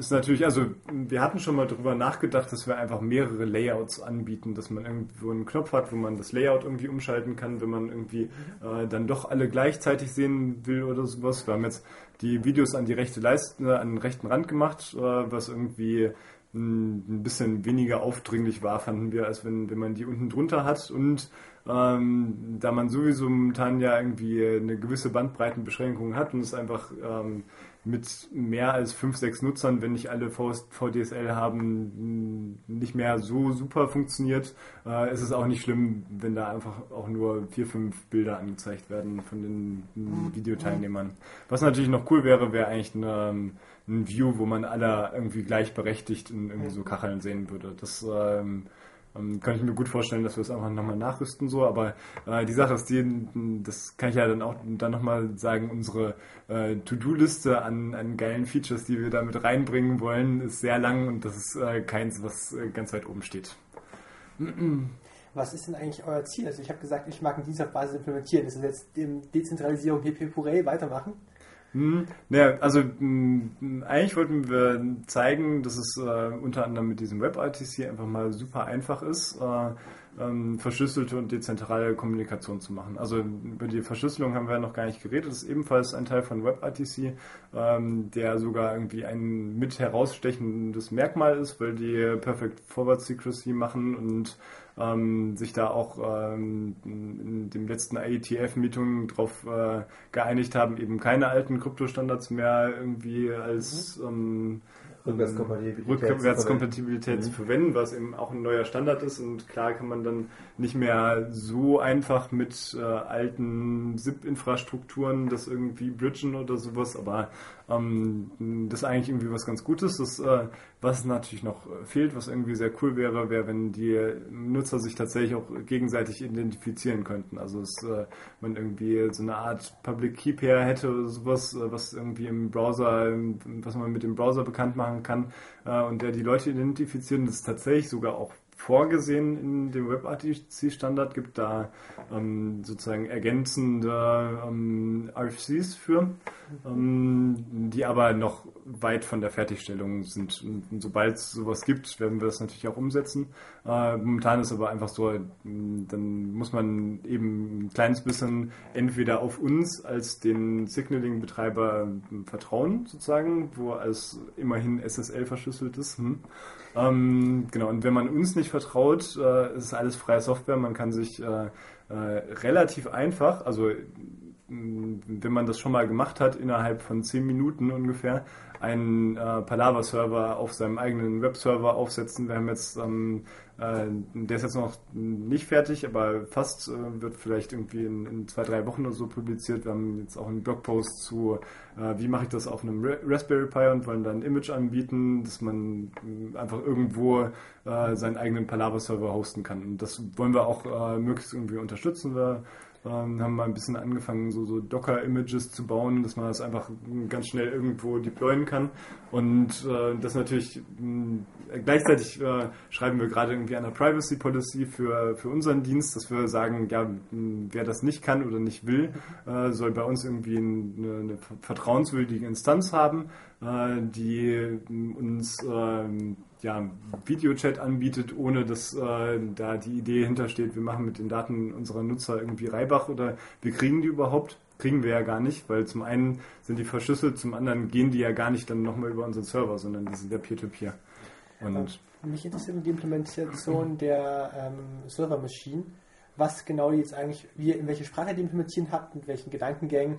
ist natürlich, also wir hatten schon mal darüber nachgedacht, dass wir einfach mehrere Layouts anbieten, dass man irgendwo einen Knopf hat, wo man das Layout irgendwie umschalten kann, wenn man irgendwie äh, dann doch alle gleichzeitig sehen will oder sowas. Wir haben jetzt die Videos an die rechte Leiste, äh, an den rechten Rand gemacht, äh, was irgendwie ein bisschen weniger aufdringlich war, fanden wir, als wenn, wenn man die unten drunter hat. Und ähm, da man sowieso momentan ja irgendwie eine gewisse Bandbreitenbeschränkung hat und es einfach ähm, mit mehr als 5, 6 Nutzern, wenn nicht alle VDSL haben, nicht mehr so super funktioniert. Äh, ist es auch nicht schlimm, wenn da einfach auch nur 4, 5 Bilder angezeigt werden von den mhm. Videoteilnehmern. Was natürlich noch cool wäre, wäre eigentlich eine, ein View, wo man alle irgendwie gleichberechtigt in irgendwie so Kacheln sehen würde. Das ähm, ähm, kann ich mir gut vorstellen, dass wir es einfach nochmal nachrüsten so, aber äh, die Sache ist die, das kann ich ja dann auch dann nochmal sagen, unsere äh, To-Do-Liste an, an geilen Features, die wir damit reinbringen wollen, ist sehr lang und das ist äh, keins, was äh, ganz weit oben steht. Was ist denn eigentlich euer Ziel? Also ich habe gesagt, ich mag einen Dienst auf Basis implementieren. Ist das jetzt Dezentralisierung, PP Puree weitermachen? Hm, naja, also mh, eigentlich wollten wir zeigen, dass es äh, unter anderem mit diesem WebRTC einfach mal super einfach ist, äh, ähm, verschlüsselte und dezentrale Kommunikation zu machen. Also über die Verschlüsselung haben wir noch gar nicht geredet. Das ist ebenfalls ein Teil von WebRTC, ähm, der sogar irgendwie ein mit herausstechendes Merkmal ist, weil die Perfect Forward Secrecy machen und ähm, sich da auch ähm, in dem letzten IETF-Meeting darauf äh, geeinigt haben, eben keine alten Kryptostandards mehr irgendwie als mhm. ähm, Rückwärtskompatibilität, Rückwärtskompatibilität zu, verwenden, was eben auch ein neuer Standard ist und klar kann man dann nicht mehr so einfach mit äh, alten SIP-Infrastrukturen das irgendwie bridgen oder sowas, aber ähm, das ist eigentlich irgendwie was ganz Gutes. Das, äh, was natürlich noch fehlt, was irgendwie sehr cool wäre, wäre, wenn die Nutzer sich tatsächlich auch gegenseitig identifizieren könnten. Also dass äh, man irgendwie so eine Art Public Key Pair hätte oder sowas, äh, was irgendwie im Browser, was man mit dem Browser bekannt machen kann äh, und der die Leute identifizieren. Das ist tatsächlich sogar auch vorgesehen in dem WebRTC-Standard, gibt da ähm, sozusagen ergänzende ähm, RFCs für, ähm, die aber noch weit von der Fertigstellung sind. Und sobald es sowas gibt, werden wir das natürlich auch umsetzen. Äh, momentan ist aber einfach so, dann muss man eben ein kleines bisschen entweder auf uns als den Signaling-Betreiber vertrauen, sozusagen, wo als immerhin SSL verschlüsselt ist. Hm. Ähm, genau, und wenn man uns nicht vertraut, äh, ist alles freie Software, man kann sich äh, äh, relativ einfach, also wenn man das schon mal gemacht hat, innerhalb von 10 Minuten ungefähr, einen äh, Palaver-Server auf seinem eigenen Webserver aufsetzen. Wir haben jetzt, ähm, äh, der ist jetzt noch nicht fertig, aber fast äh, wird vielleicht irgendwie in, in, zwei, drei Wochen oder so publiziert. Wir haben jetzt auch einen Blogpost zu, äh, wie mache ich das auf einem Raspberry Pi und wollen dann ein Image anbieten, dass man äh, einfach irgendwo äh, seinen eigenen Palaver-Server hosten kann. Und das wollen wir auch möglichst irgendwie unterstützen. Wir ähm, haben mal ein bisschen angefangen, so, so Docker-Images zu bauen, dass man das einfach ganz schnell irgendwo deployen kann. Und äh, das natürlich mh, gleichzeitig äh, schreiben wir gerade irgendwie eine Privacy Policy für, für unseren Dienst, dass wir sagen, ja, wer das nicht kann oder nicht will, äh, soll bei uns irgendwie eine, eine vertrauenswürdige Instanz haben, die uns ähm, ja, Videochat anbietet, ohne dass äh, da die Idee hintersteht, wir machen mit den Daten unserer Nutzer irgendwie Reibach oder wir kriegen die überhaupt. Kriegen wir ja gar nicht, weil zum einen sind die verschlüsselt, zum anderen gehen die ja gar nicht dann nochmal über unseren Server, sondern die sind ja Peer-to-Peer. -Peer. Mich interessiert die Implementation der ähm, Server-Maschinen. Was genau die jetzt eigentlich, wie, in welche Sprache die implementieren habt, mit welchen Gedankengängen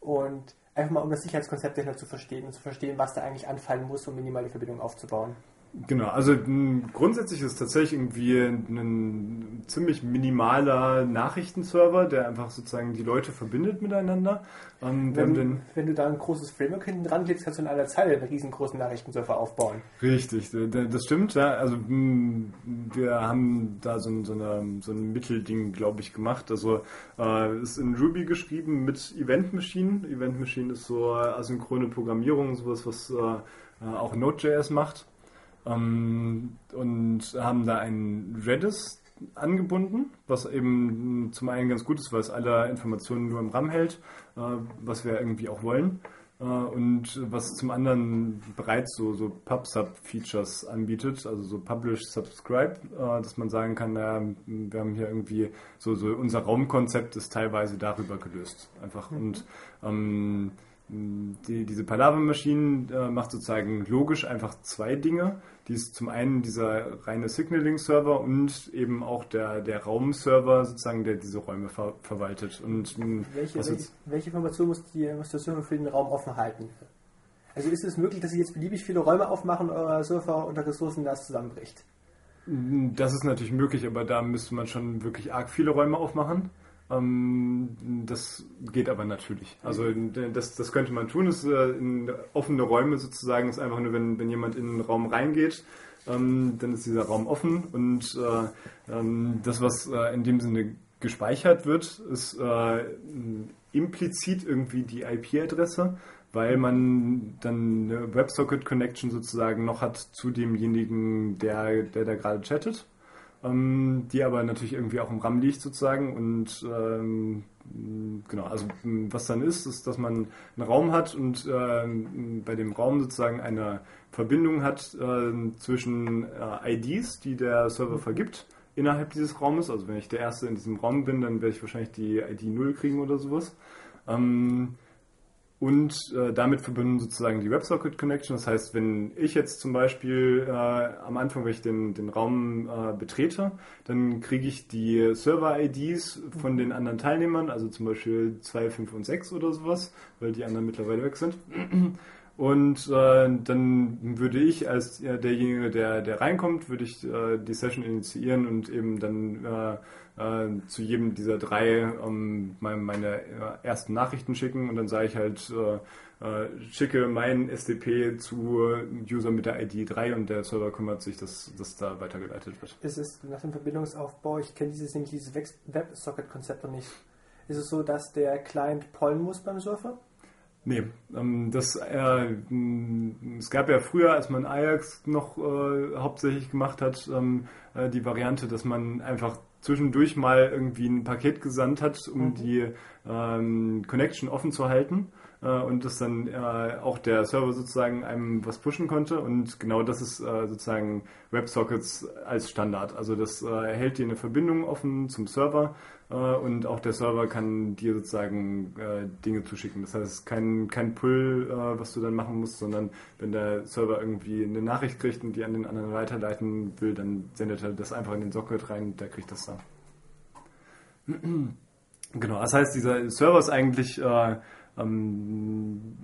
und einfach mal um das Sicherheitskonzept dahinter zu verstehen und zu verstehen, was da eigentlich anfallen muss, um minimal die Verbindung aufzubauen. Genau, also grundsätzlich ist es tatsächlich irgendwie ein ziemlich minimaler Nachrichtenserver, der einfach sozusagen die Leute verbindet miteinander. Wenn, wenn, du da ein großes Framework hinten dran legst, kannst du in aller Zeile einen riesengroßen Nachrichtenserver aufbauen. Richtig, das stimmt. Ja. Also wir haben da so, so, eine, so ein Mittelding, glaube ich, gemacht. Also äh, ist in Ruby geschrieben mit Event Machine. Event Machine ist so asynchrone Programmierung, sowas, was äh, auch Node.js macht ähm, und haben da ein Redis angebunden, was eben zum einen ganz gut ist, weil es alle Informationen nur im RAM hält, äh, was wir irgendwie auch wollen. Äh, und was zum anderen bereits so, so PubSub-Features anbietet, also so Publish, Subscribe, äh, dass man sagen kann, naja, wir haben hier irgendwie so, so unser Raumkonzept ist teilweise darüber gelöst. Einfach. Mhm. Und ähm, die, diese Palaver-Maschinen äh, macht sozusagen logisch einfach zwei Dinge. Die ist zum einen dieser reine Signaling-Server und eben auch der, der Raum-Server sozusagen, der diese Räume ver verwaltet. Und, welche, welche, welche, Information muss, die, muss der Server für den Raum offen halten? Also ist es möglich, dass Sie jetzt beliebig viele Räume aufmachen und euer Server unter Ressourcen das zusammenbricht? Das ist natürlich möglich, aber da müsste man schon wirklich arg viele Räume aufmachen. Ähm, das geht aber natürlich. Also das, das könnte man tun. Das äh, in offene Räume sozusagen ist einfach nur, wenn, wenn jemand in einen Raum reingeht, ähm, dann ist dieser Raum offen und äh, ähm, das, was äh, in dem Sinne gespeichert wird, ist implizit irgendwie die IP-Adresse, weil man dann eine WebSocket-Connection sozusagen noch hat zu demjenigen, der, der da gerade chattet. Ähm, die aber natürlich irgendwie auch im RAM liegt sozusagen und ähm, genau, also was dann ist, ist, dass man einen Raum hat und ähm, bei dem Raum sozusagen eine Verbindung hat äh, zwischen äh, IDs, die der Server vergibt innerhalb dieses Raumes. Also wenn ich der Erste in diesem Raum bin, dann werde ich wahrscheinlich die ID 0 kriegen oder sowas. Ähm, und äh, damit verbunden sozusagen die WebSocket Connection. Das heißt, wenn ich jetzt zum Beispiel äh, am Anfang, wenn ich den, den Raum äh, betrete, dann kriege ich die Server-IDs von den anderen Teilnehmern, also zum Beispiel 2, 5 und 6 oder sowas, weil die anderen mittlerweile weg sind. Und äh, dann würde ich als ja, derjenige, der, der reinkommt, würde ich äh, die Session initiieren und eben dann äh, zu jedem dieser drei ähm, meine, meine äh, ersten Nachrichten schicken und dann sage ich halt, äh, äh schicke mein SDP zu User mit der ID 3 und der Server kümmert sich, dass das da weitergeleitet wird. Ist es nach dem Verbindungsaufbau, ich kenne dieses nämlich dieses WebSocket-Konzept noch nicht, ist es so, dass der Client pollen muss beim Surfer? Nee, ähm, das, äh, es gab ja früher, als man Ajax noch äh, hauptsächlich gemacht hat, ähm, äh, die Variante, dass man einfach zwischendurch mal irgendwie ein Paket gesandt hat, um mhm. die ähm, Connection offen zu halten und dass dann äh, auch der Server sozusagen einem was pushen konnte und genau das ist äh, sozusagen WebSockets als Standard. Also das äh, hält dir eine Verbindung offen zum Server äh, und auch der Server kann dir sozusagen äh, Dinge zuschicken. Das heißt, kein, kein Pull, was du dann machen musst, sondern wenn der Server irgendwie eine Nachricht kriegt und die an den anderen weiterleiten will, dann sendet er das einfach in den Socket rein und der kriegt das dann. Genau, das heißt, dieser Server ist eigentlich äh, ähm,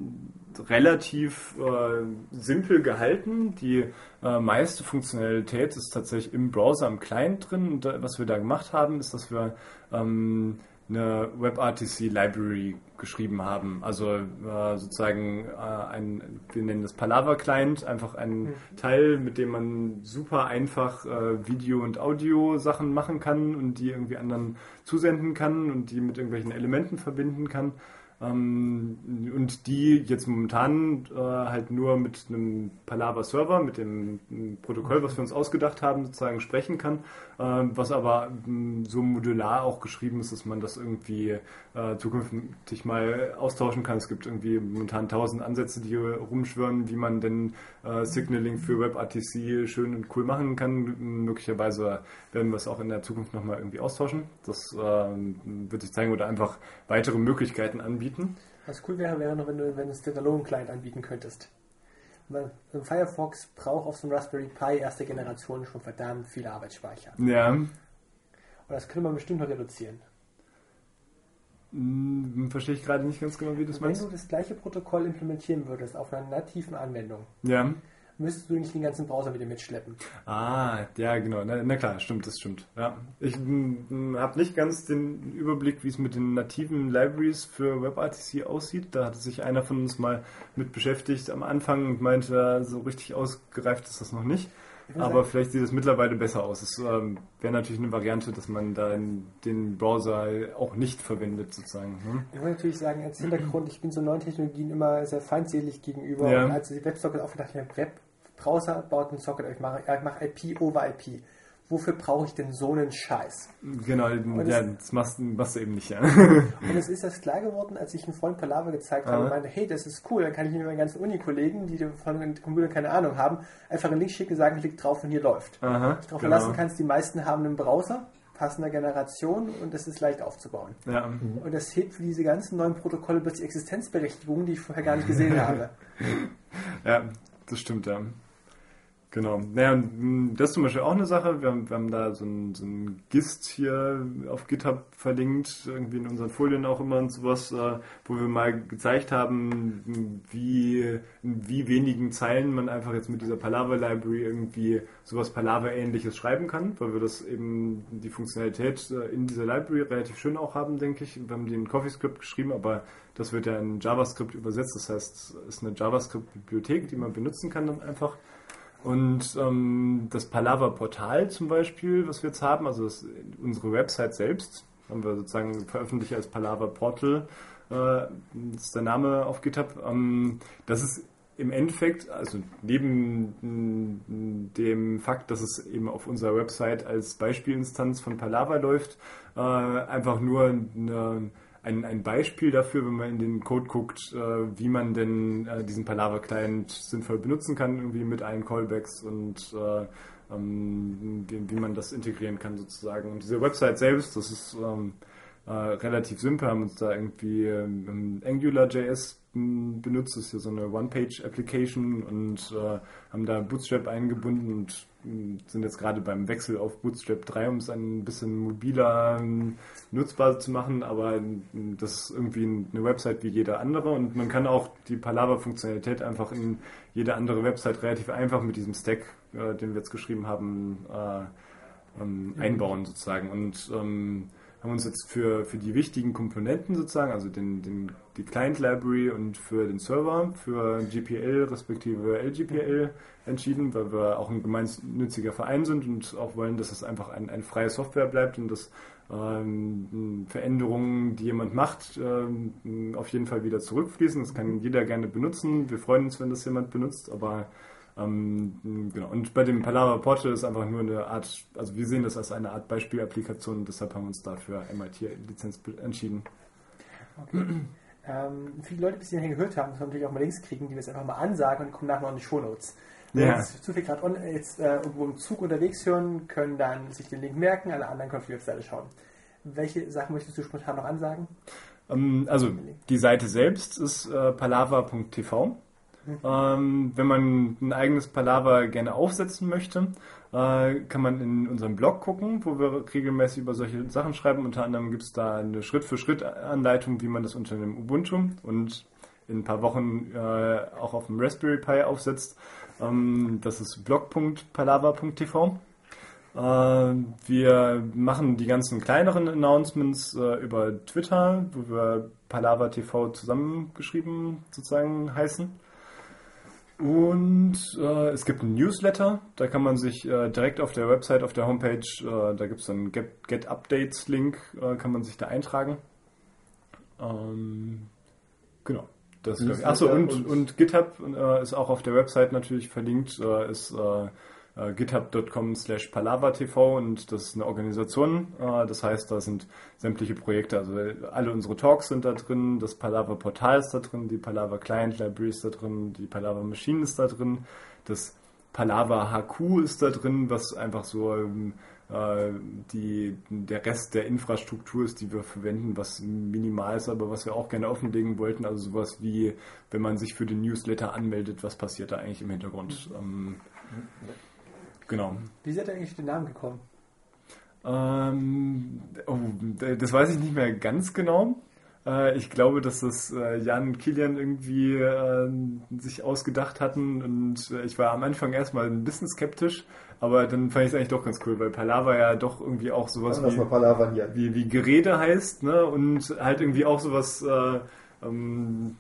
relativ äh, simpel gehalten. Die äh, meiste Funktionalität ist tatsächlich im Browser, im Client drin. Und äh, was wir da gemacht haben, ist, dass wir ähm, eine WebRTC Library geschrieben haben. Also äh, sozusagen äh, ein, wir nennen das Palaver Client, einfach ein mhm. Teil, mit dem man super einfach äh, Video- und Audio-Sachen machen kann und die irgendwie anderen zusenden kann und die mit irgendwelchen Elementen verbinden kann. Ähm, und die jetzt momentan äh, halt nur mit einem Palaver-Server, mit dem Protokoll, was wir uns ausgedacht haben, sozusagen sprechen kann, äh, was aber so modular auch geschrieben ist, dass man das irgendwie äh, zukünftig mal austauschen kann. Es gibt irgendwie momentan tausend Ansätze, die rumschwören, wie man denn äh, Signaling für WebRTC schön und cool machen kann. Möglicherweise werden wir es auch in der Zukunft nochmal irgendwie austauschen. Das ähm, wird sich zeigen oder einfach weitere Möglichkeiten anbieten. Was cool wäre, wäre noch, wenn du, wenn du Standalone-Client anbieten könntest. Weil Firefox braucht auf so einem Raspberry Pi erste Generation schon verdammt viel Arbeitsspeicher. Ja. Und das könnte man bestimmt noch reduzieren. Hm, verstehe ich gerade nicht ganz genau, wie du das meinst. Wenn du das gleiche Protokoll implementieren würdest auf einer nativen Anwendung, ja müsstest du nicht den ganzen Browser mit dir mitschleppen. Ah, ja, genau. Na, na klar, stimmt, das stimmt. Ja. Ich habe nicht ganz den Überblick, wie es mit den nativen Libraries für WebRTC aussieht. Da hatte sich einer von uns mal mit beschäftigt am Anfang und meinte, so richtig ausgereift ist das noch nicht. Aber vielleicht sieht es mittlerweile besser aus. Es ähm, wäre natürlich eine Variante, dass man da den Browser auch nicht verwendet, sozusagen. Hm? Ich wollte natürlich sagen, als Hintergrund, ich bin so neuen Technologien immer sehr feindselig gegenüber. Ja. Und als ich die Websocket aufgedacht habe, Web Browser baut einen Socket, ich mache, ich mache IP over IP. Wofür brauche ich denn so einen Scheiß? Genau, ja, das machst, machst, du eben nicht, ja. und es ist das klar geworden, als ich einen Freund Palaver gezeigt habe und meinte, hey, das ist cool, dann kann ich mir meine ganzen Uni-Kollegen, die von Computern keine Ahnung haben, einfach einen Link schicken, sagen, klick drauf und hier läuft. Aha, ich darauf genau. verlassen kannst, die meisten haben einen Browser, passender Generation und es ist leicht aufzubauen. Ja. Und das hebt für diese ganzen neuen Protokolle plötzlich Existenzberechtigungen, die ich vorher gar nicht gesehen habe. Ja, das stimmt, ja. Genau. Naja, das ist zum Beispiel auch eine Sache. Wir haben, wir haben da so ein, so ein GIST hier auf GitHub verlinkt, irgendwie in unseren Folien auch immer und sowas, äh, wo wir mal gezeigt haben, wie, in wie wenigen Zeilen man einfach jetzt mit dieser Palaver Library irgendwie sowas Palaver ähnliches schreiben kann, weil wir das eben die Funktionalität äh, in dieser Library relativ schön auch haben, denke ich. Wir haben den CoffeeScript geschrieben, aber das wird ja in JavaScript übersetzt. Das heißt, es ist eine JavaScript-Bibliothek, die man benutzen kann dann einfach. Und ähm, das Palaver-Portal zum Beispiel, was wir jetzt haben, also das, unsere Website selbst, haben wir sozusagen veröffentlicht als Palaver Portal, äh, ist der Name auf GitHub. Ähm, das ist im Endeffekt, also neben mm, dem Fakt, dass es eben auf unserer Website als Beispielinstanz von Palava läuft, äh, einfach nur eine, ein, ein Beispiel dafür, wenn man in den Code guckt, äh, wie man denn äh, diesen Palava-Client sinnvoll benutzen kann, irgendwie mit allen Callbacks und äh, ähm, wie, wie, man das integrieren kann sozusagen. Und diese Website selbst, das ist ähm, äh, relativ simpel, haben uns da irgendwie ähm, AngularJS benutzt, das ist ja so eine One-Page-Application und äh, haben da Bootstrap eingebunden und äh, sind jetzt gerade beim Wechsel auf Bootstrap 3, um es ein bisschen mobiler äh, nutzbar zu machen, aber das ist irgendwie eine Website wie jede andere und man kann auch die Palava-Funktionalität einfach in jede andere Website relativ einfach mit diesem Stack, äh, den wir jetzt geschrieben haben, äh, ähm, einbauen sozusagen und ähm, haben uns jetzt für, für die wichtigen Komponenten sozusagen, also den, den, die Client Library und für den Server, für GPL respektive LGPL entschieden, weil wir auch ein gemeinnütziger Verein sind und auch wollen, dass es einfach ein, ein freie Software bleibt und dass ähm, Veränderungen, die jemand macht, ähm, auf jeden Fall wieder zurückfließen. Das kann jeder gerne benutzen. Wir freuen uns, wenn das jemand benutzt, aber ähm, genau. Und bei dem Palava Portal ist einfach nur eine Art, also wir sehen das als eine Art Beispielapplikation und deshalb haben wir uns dafür MIT-Lizenz entschieden. Okay. ähm, viele Leute, die bis hierhin gehört haben, müssen natürlich auch mal Links kriegen, die wir jetzt einfach mal ansagen und kommen nachher noch in die Shownotes. Wenn ja. jetzt zu viel gerade jetzt äh, irgendwo im Zug unterwegs hören, können dann sich den Link merken, alle anderen können auf die Webseite schauen. Welche Sachen möchtest du spontan noch ansagen? Ähm, also die Seite selbst ist äh, palava.tv. Ähm, wenn man ein eigenes Palaver gerne aufsetzen möchte, äh, kann man in unserem Blog gucken, wo wir regelmäßig über solche Sachen schreiben. Unter anderem gibt es da eine Schritt-für-Schritt-Anleitung, wie man das unter dem Ubuntu und in ein paar Wochen äh, auch auf dem Raspberry Pi aufsetzt. Ähm, das ist blog.palava.tv. Äh, wir machen die ganzen kleineren Announcements äh, über Twitter, wo wir Palava TV zusammengeschrieben sozusagen heißen. Und äh, es gibt einen Newsletter, da kann man sich äh, direkt auf der Website, auf der Homepage, äh, da gibt es einen Get, Get Updates Link, äh, kann man sich da eintragen. Ähm, genau. Das Achso, und, und, und GitHub äh, ist auch auf der Website natürlich verlinkt, äh, ist äh, github.com slash palavatv und das ist eine Organisation. Äh, das heißt, da sind sämtliche Projekte, also alle unsere Talks sind da drin, das Palava Portal ist da drin, die Palava Client Library ist da drin, die Palava Machine ist da drin, das Palava HQ ist da drin, was einfach so ähm, äh, die, der Rest der Infrastruktur ist, die wir verwenden, was minimal ist, aber was wir auch gerne offenlegen wollten. Also sowas wie, wenn man sich für den Newsletter anmeldet, was passiert da eigentlich im Hintergrund? Ähm, Genau. Wie seid ihr eigentlich den Namen gekommen? Ähm, oh, das weiß ich nicht mehr ganz genau. Äh, ich glaube, dass das äh, Jan und Kilian irgendwie äh, sich ausgedacht hatten und äh, ich war am Anfang erstmal ein bisschen skeptisch, aber dann fand ich es eigentlich doch ganz cool, weil Palava ja doch irgendwie auch sowas wie, wie, wie Gerede heißt ne? und halt irgendwie auch sowas äh, ähm,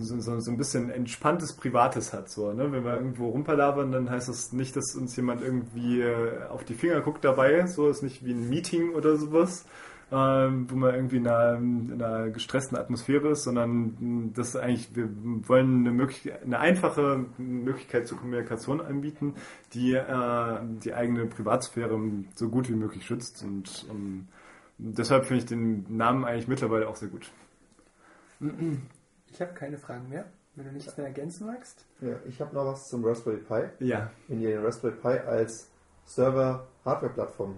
so, so, so ein bisschen entspanntes Privates hat. So, ne? Wenn wir irgendwo rumpalabern, dann heißt das nicht, dass uns jemand irgendwie äh, auf die Finger guckt dabei. So ist nicht wie ein Meeting oder sowas, ähm, wo man irgendwie in einer, in einer, gestressten Atmosphäre ist, sondern das eigentlich, wir wollen eine, eine einfache Möglichkeit zur Kommunikation anbieten, die äh, die eigene Privatsphäre so gut wie möglich schützt. Und ähm, deshalb finde ich den Namen eigentlich mittlerweile auch sehr gut. Ich habe keine Fragen mehr. Wenn du nichts mehr ergänzen magst. Ja, ich habe noch was zum Raspberry Pi. Ja. Wenn ihr den Raspberry Pi als Server-Hardware-Plattform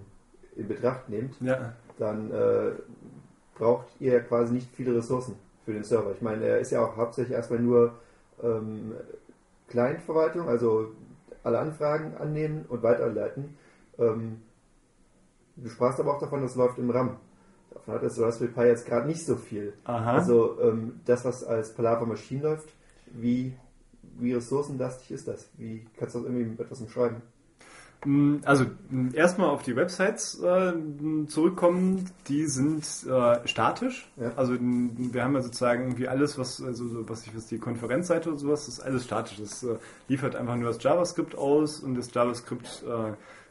in Betracht nehmt, ja. dann äh, braucht ihr ja quasi nicht viele Ressourcen für den Server. Ich meine, er ist ja auch hauptsächlich erstmal nur ähm, Client-Verwaltung, also alle Anfragen annehmen und weiterleiten. Ähm, du sprachst aber auch davon, das läuft im RAM. Davon hat das Raspberry Pi jetzt gerade nicht so viel. Aha. Also ähm, das, was als Palava Machine läuft, wie, wie ressourcenlastig ist das? Wie kannst du das irgendwie mit etwas umschreiben? Mm, also mm, erstmal auf die Websites äh, zurückkommen, die sind äh, statisch. Ja. Also wir haben ja sozusagen irgendwie alles, was also was ich was die Konferenzseite oder sowas, ist alles statisch. Das äh, liefert einfach nur das JavaScript aus und das JavaScript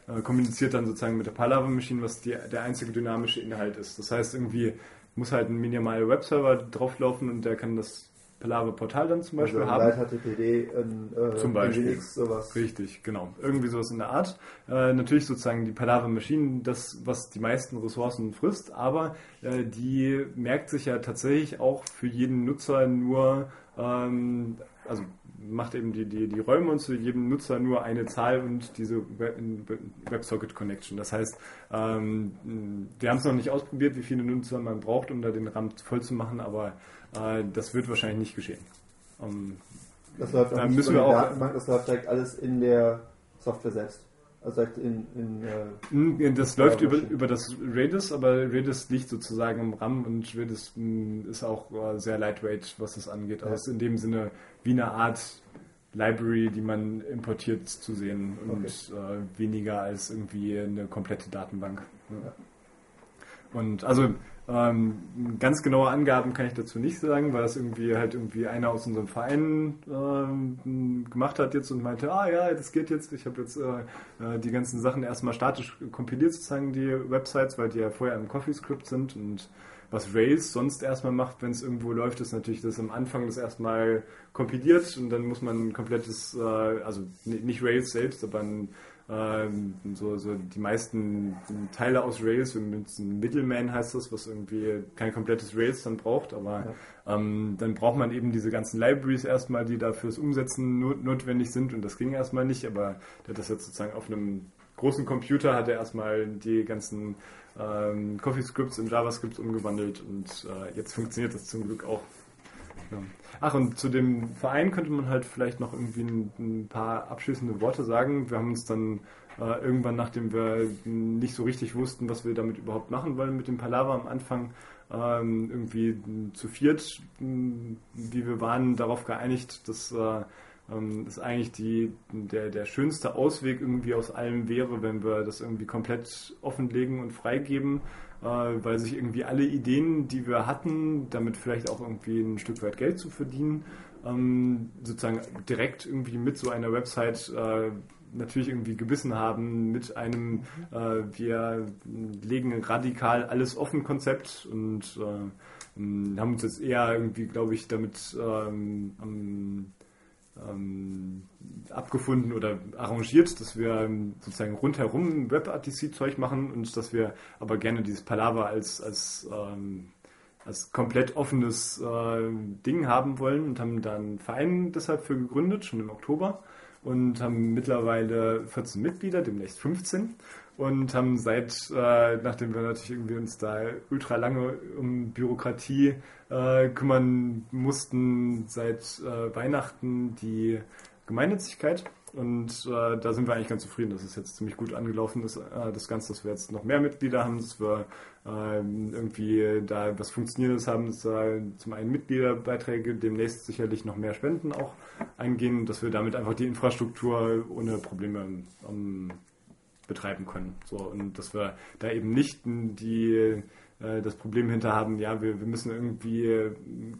äh, kommuniziert dann sozusagen mit der Palava Machine, was die, der einzige dynamische Inhalt ist. Das heißt, irgendwie muss halt ein minimaler Webserver drauflaufen und der kann das Palaver-Portal dann zum Beispiel also haben. HTTPD, ein, äh, Zum Beispiel. Nginx, sowas. Richtig, genau. Irgendwie sowas in der Art. Äh, natürlich sozusagen die Palaver Machine, das, was die meisten Ressourcen frisst, aber äh, die merkt sich ja tatsächlich auch für jeden Nutzer nur, ähm, also macht eben die, die, die Räume und zu jedem Nutzer nur eine Zahl und diese Web- WebSocket Connection. Das heißt, ähm, wir haben es noch nicht ausprobiert, wie viele Nutzer man braucht, um da den RAM voll zu machen, aber äh, das wird wahrscheinlich nicht geschehen. Ähm, Das läuft auch nicht müssen wir auch- Datenbank, das läuft direkt alles in der Software selbst. Also direkt in, in äh, Mm, Das läuft über, über das Redis, aber Redis liegt sozusagen im RAM und Redis mm, ist auch äh, sehr lightweight, was das angeht. Also Ja. ist in dem Sinne wie eine Art Library, die man importiert zu sehen und äh, weniger als irgendwie eine komplette Datenbank. Ja. Und also ähm, ganz genaue Angaben kann ich dazu nicht sagen, weil das irgendwie halt irgendwie einer aus unserem Verein ähm, gemacht hat jetzt und meinte, ah ja, das geht jetzt. Ich habe jetzt äh, äh, die ganzen Sachen erstmal statisch kompiliert, sozusagen die Websites, weil die ja vorher im CoffeeScript sind und was Rails sonst erstmal macht, wenn es irgendwo läuft, ist natürlich, dass am Anfang das erstmal kompiliert und dann muss man ein komplettes, äh, also ni- nicht Rails selbst, aber ein so, so die meisten Teile aus Rails, mit einem Middleman heißt das, was irgendwie kein komplettes Rails dann braucht, aber ähm, dann braucht man eben diese ganzen Libraries erstmal, die da fürs Umsetzen not notwendig sind und das ging erstmal nicht, aber der hat das jetzt sozusagen auf einem großen Computer hat er erstmal die ganzen ähm, CoffeeScripts in JavaScript umgewandelt und äh, jetzt funktioniert das zum Glück auch. Ja. Ach, und zu dem Verein könnte man halt vielleicht noch irgendwie ein, ein paar abschließende Worte sagen. Wir haben uns dann äh, irgendwann, nachdem wir nicht so richtig wussten, was wir damit überhaupt machen wollen mit dem Palaver am Anfang, ähm, irgendwie zu viert, mh, wie wir waren, darauf geeinigt, dass äh, ähm, das eigentlich die, der, der schönste Ausweg irgendwie aus allem wäre, wenn wir das irgendwie komplett offenlegen und freigeben, weil sich irgendwie alle Ideen, die wir hatten, damit vielleicht auch irgendwie ein Stück weit Geld zu verdienen, ähm, sozusagen direkt irgendwie mit so einer Website äh, natürlich irgendwie gebissen haben mit einem äh, wir legen radikal alles offen Konzept und äh, ähm, haben uns jetzt eher irgendwie, glaube ich, damit ähm, ähm, abgefunden oder arrangiert, dass wir ähm, sozusagen rundherum WebRTC-Zeug machen und dass wir aber gerne dieses Palaver als, als, ähm, als komplett offenes äh, Ding haben wollen und haben dann einen Verein deshalb für gegründet, schon im Oktober und haben mittlerweile 14 Mitglieder, demnächst 15 und haben seit, äh, nachdem wir natürlich irgendwie uns da ultra lange um Bürokratie äh, kümmern mussten, seit äh, Weihnachten die Gemeinnützigkeit. Und äh, da sind wir eigentlich ganz zufrieden, dass es jetzt ziemlich gut angelaufen ist, äh, das Ganze, dass wir jetzt noch mehr Mitglieder haben, dass wir ähm, irgendwie da was Funktionierendes haben, dass da zum einen Mitgliederbeiträge, demnächst sicherlich noch mehr Spenden auch eingehen, dass wir damit einfach die Infrastruktur ohne Probleme ähm, betreiben können. So, und dass wir da eben nicht die, äh, das Problem hinter haben, ja, wir, wir müssen irgendwie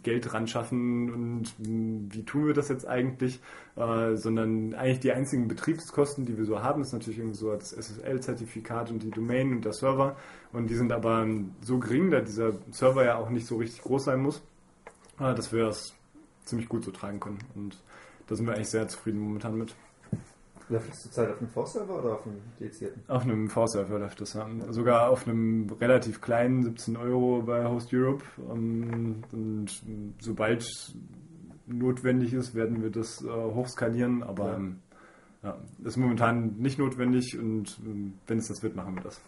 Geld ran schaffen und mh, wie tun wir das jetzt eigentlich, äh, sondern eigentlich die einzigen Betriebskosten, die wir so haben, ist natürlich irgendwie so das SSL-Zertifikat und die Domain und der Server und die sind aber so gering, da dieser Server ja auch nicht so richtig groß sein muss, äh, dass wir das ziemlich gut so tragen können und da sind wir eigentlich sehr zufrieden momentan mit. Läuft zurzeit auf dem V-Server oder auf dem dedizierten? Auf einem V-Server läuft das, ja. Sogar auf einem relativ kleinen 17 Euro bei Host Europe. Ähm, Und sobald notwendig ist, werden wir das äh, hochskalieren, aber Ja. ähm, ja, ist momentan nicht notwendig und ähm, wenn es das wird, machen wir das.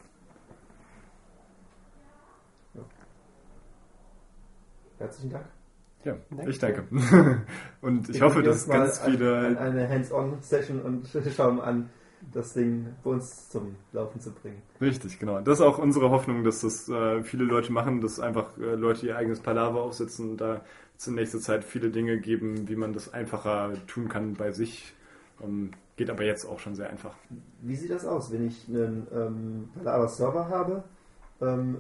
Herzlichen Dank. Ja, Danke. ich danke. und ich Wir hoffe, dass ganz an- viele eine Hands-on-Session und schauen an, das Ding bei uns zum Laufen zu bringen. Richtig, genau. Das ist auch unsere Hoffnung, dass das äh, viele Leute machen, dass einfach äh, Leute ihr eigenes Palaver aufsetzen und da zur nächsten Zeit viele Dinge geben, wie man das einfacher tun kann bei sich. Ähm, geht aber jetzt auch schon sehr einfach. Wie sieht das aus, wenn ich einen ähm, Palaver-Server habe? Ähm,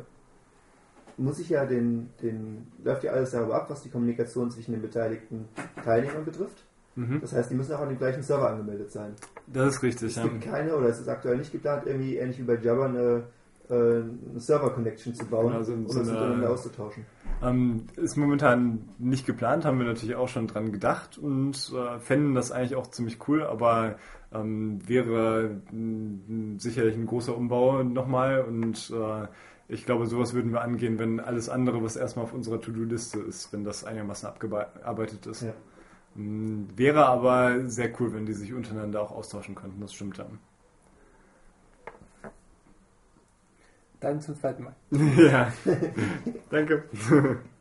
muss ich ja den, den, läuft ja alles darüber ab, was die Kommunikation zwischen den beteiligten Teilnehmern betrifft. Mhm. Das heißt, die müssen auch an dem gleichen Server angemeldet sein. Das ist richtig. Es Ja. gibt keine, oder es ist aktuell nicht geplant, irgendwie ähnlich wie bei Java eine, äh, eine Server-Connection zu bauen, Genau, so- um so eine- miteinander auszutauschen. Ähm, ist momentan nicht geplant, haben wir natürlich auch schon dran gedacht und äh, fänden das eigentlich auch ziemlich cool, aber ähm, wäre mh, sicherlich ein großer Umbau nochmal und äh, ich glaube, sowas würden wir angehen, wenn alles andere, was erstmal auf unserer To-Do-Liste ist, wenn das einigermaßen abgearbeitet ist. Ja. Mh, wäre aber sehr cool, wenn die sich untereinander auch austauschen könnten, das stimmt dann. Dann zum zweiten Mal. ja, danke.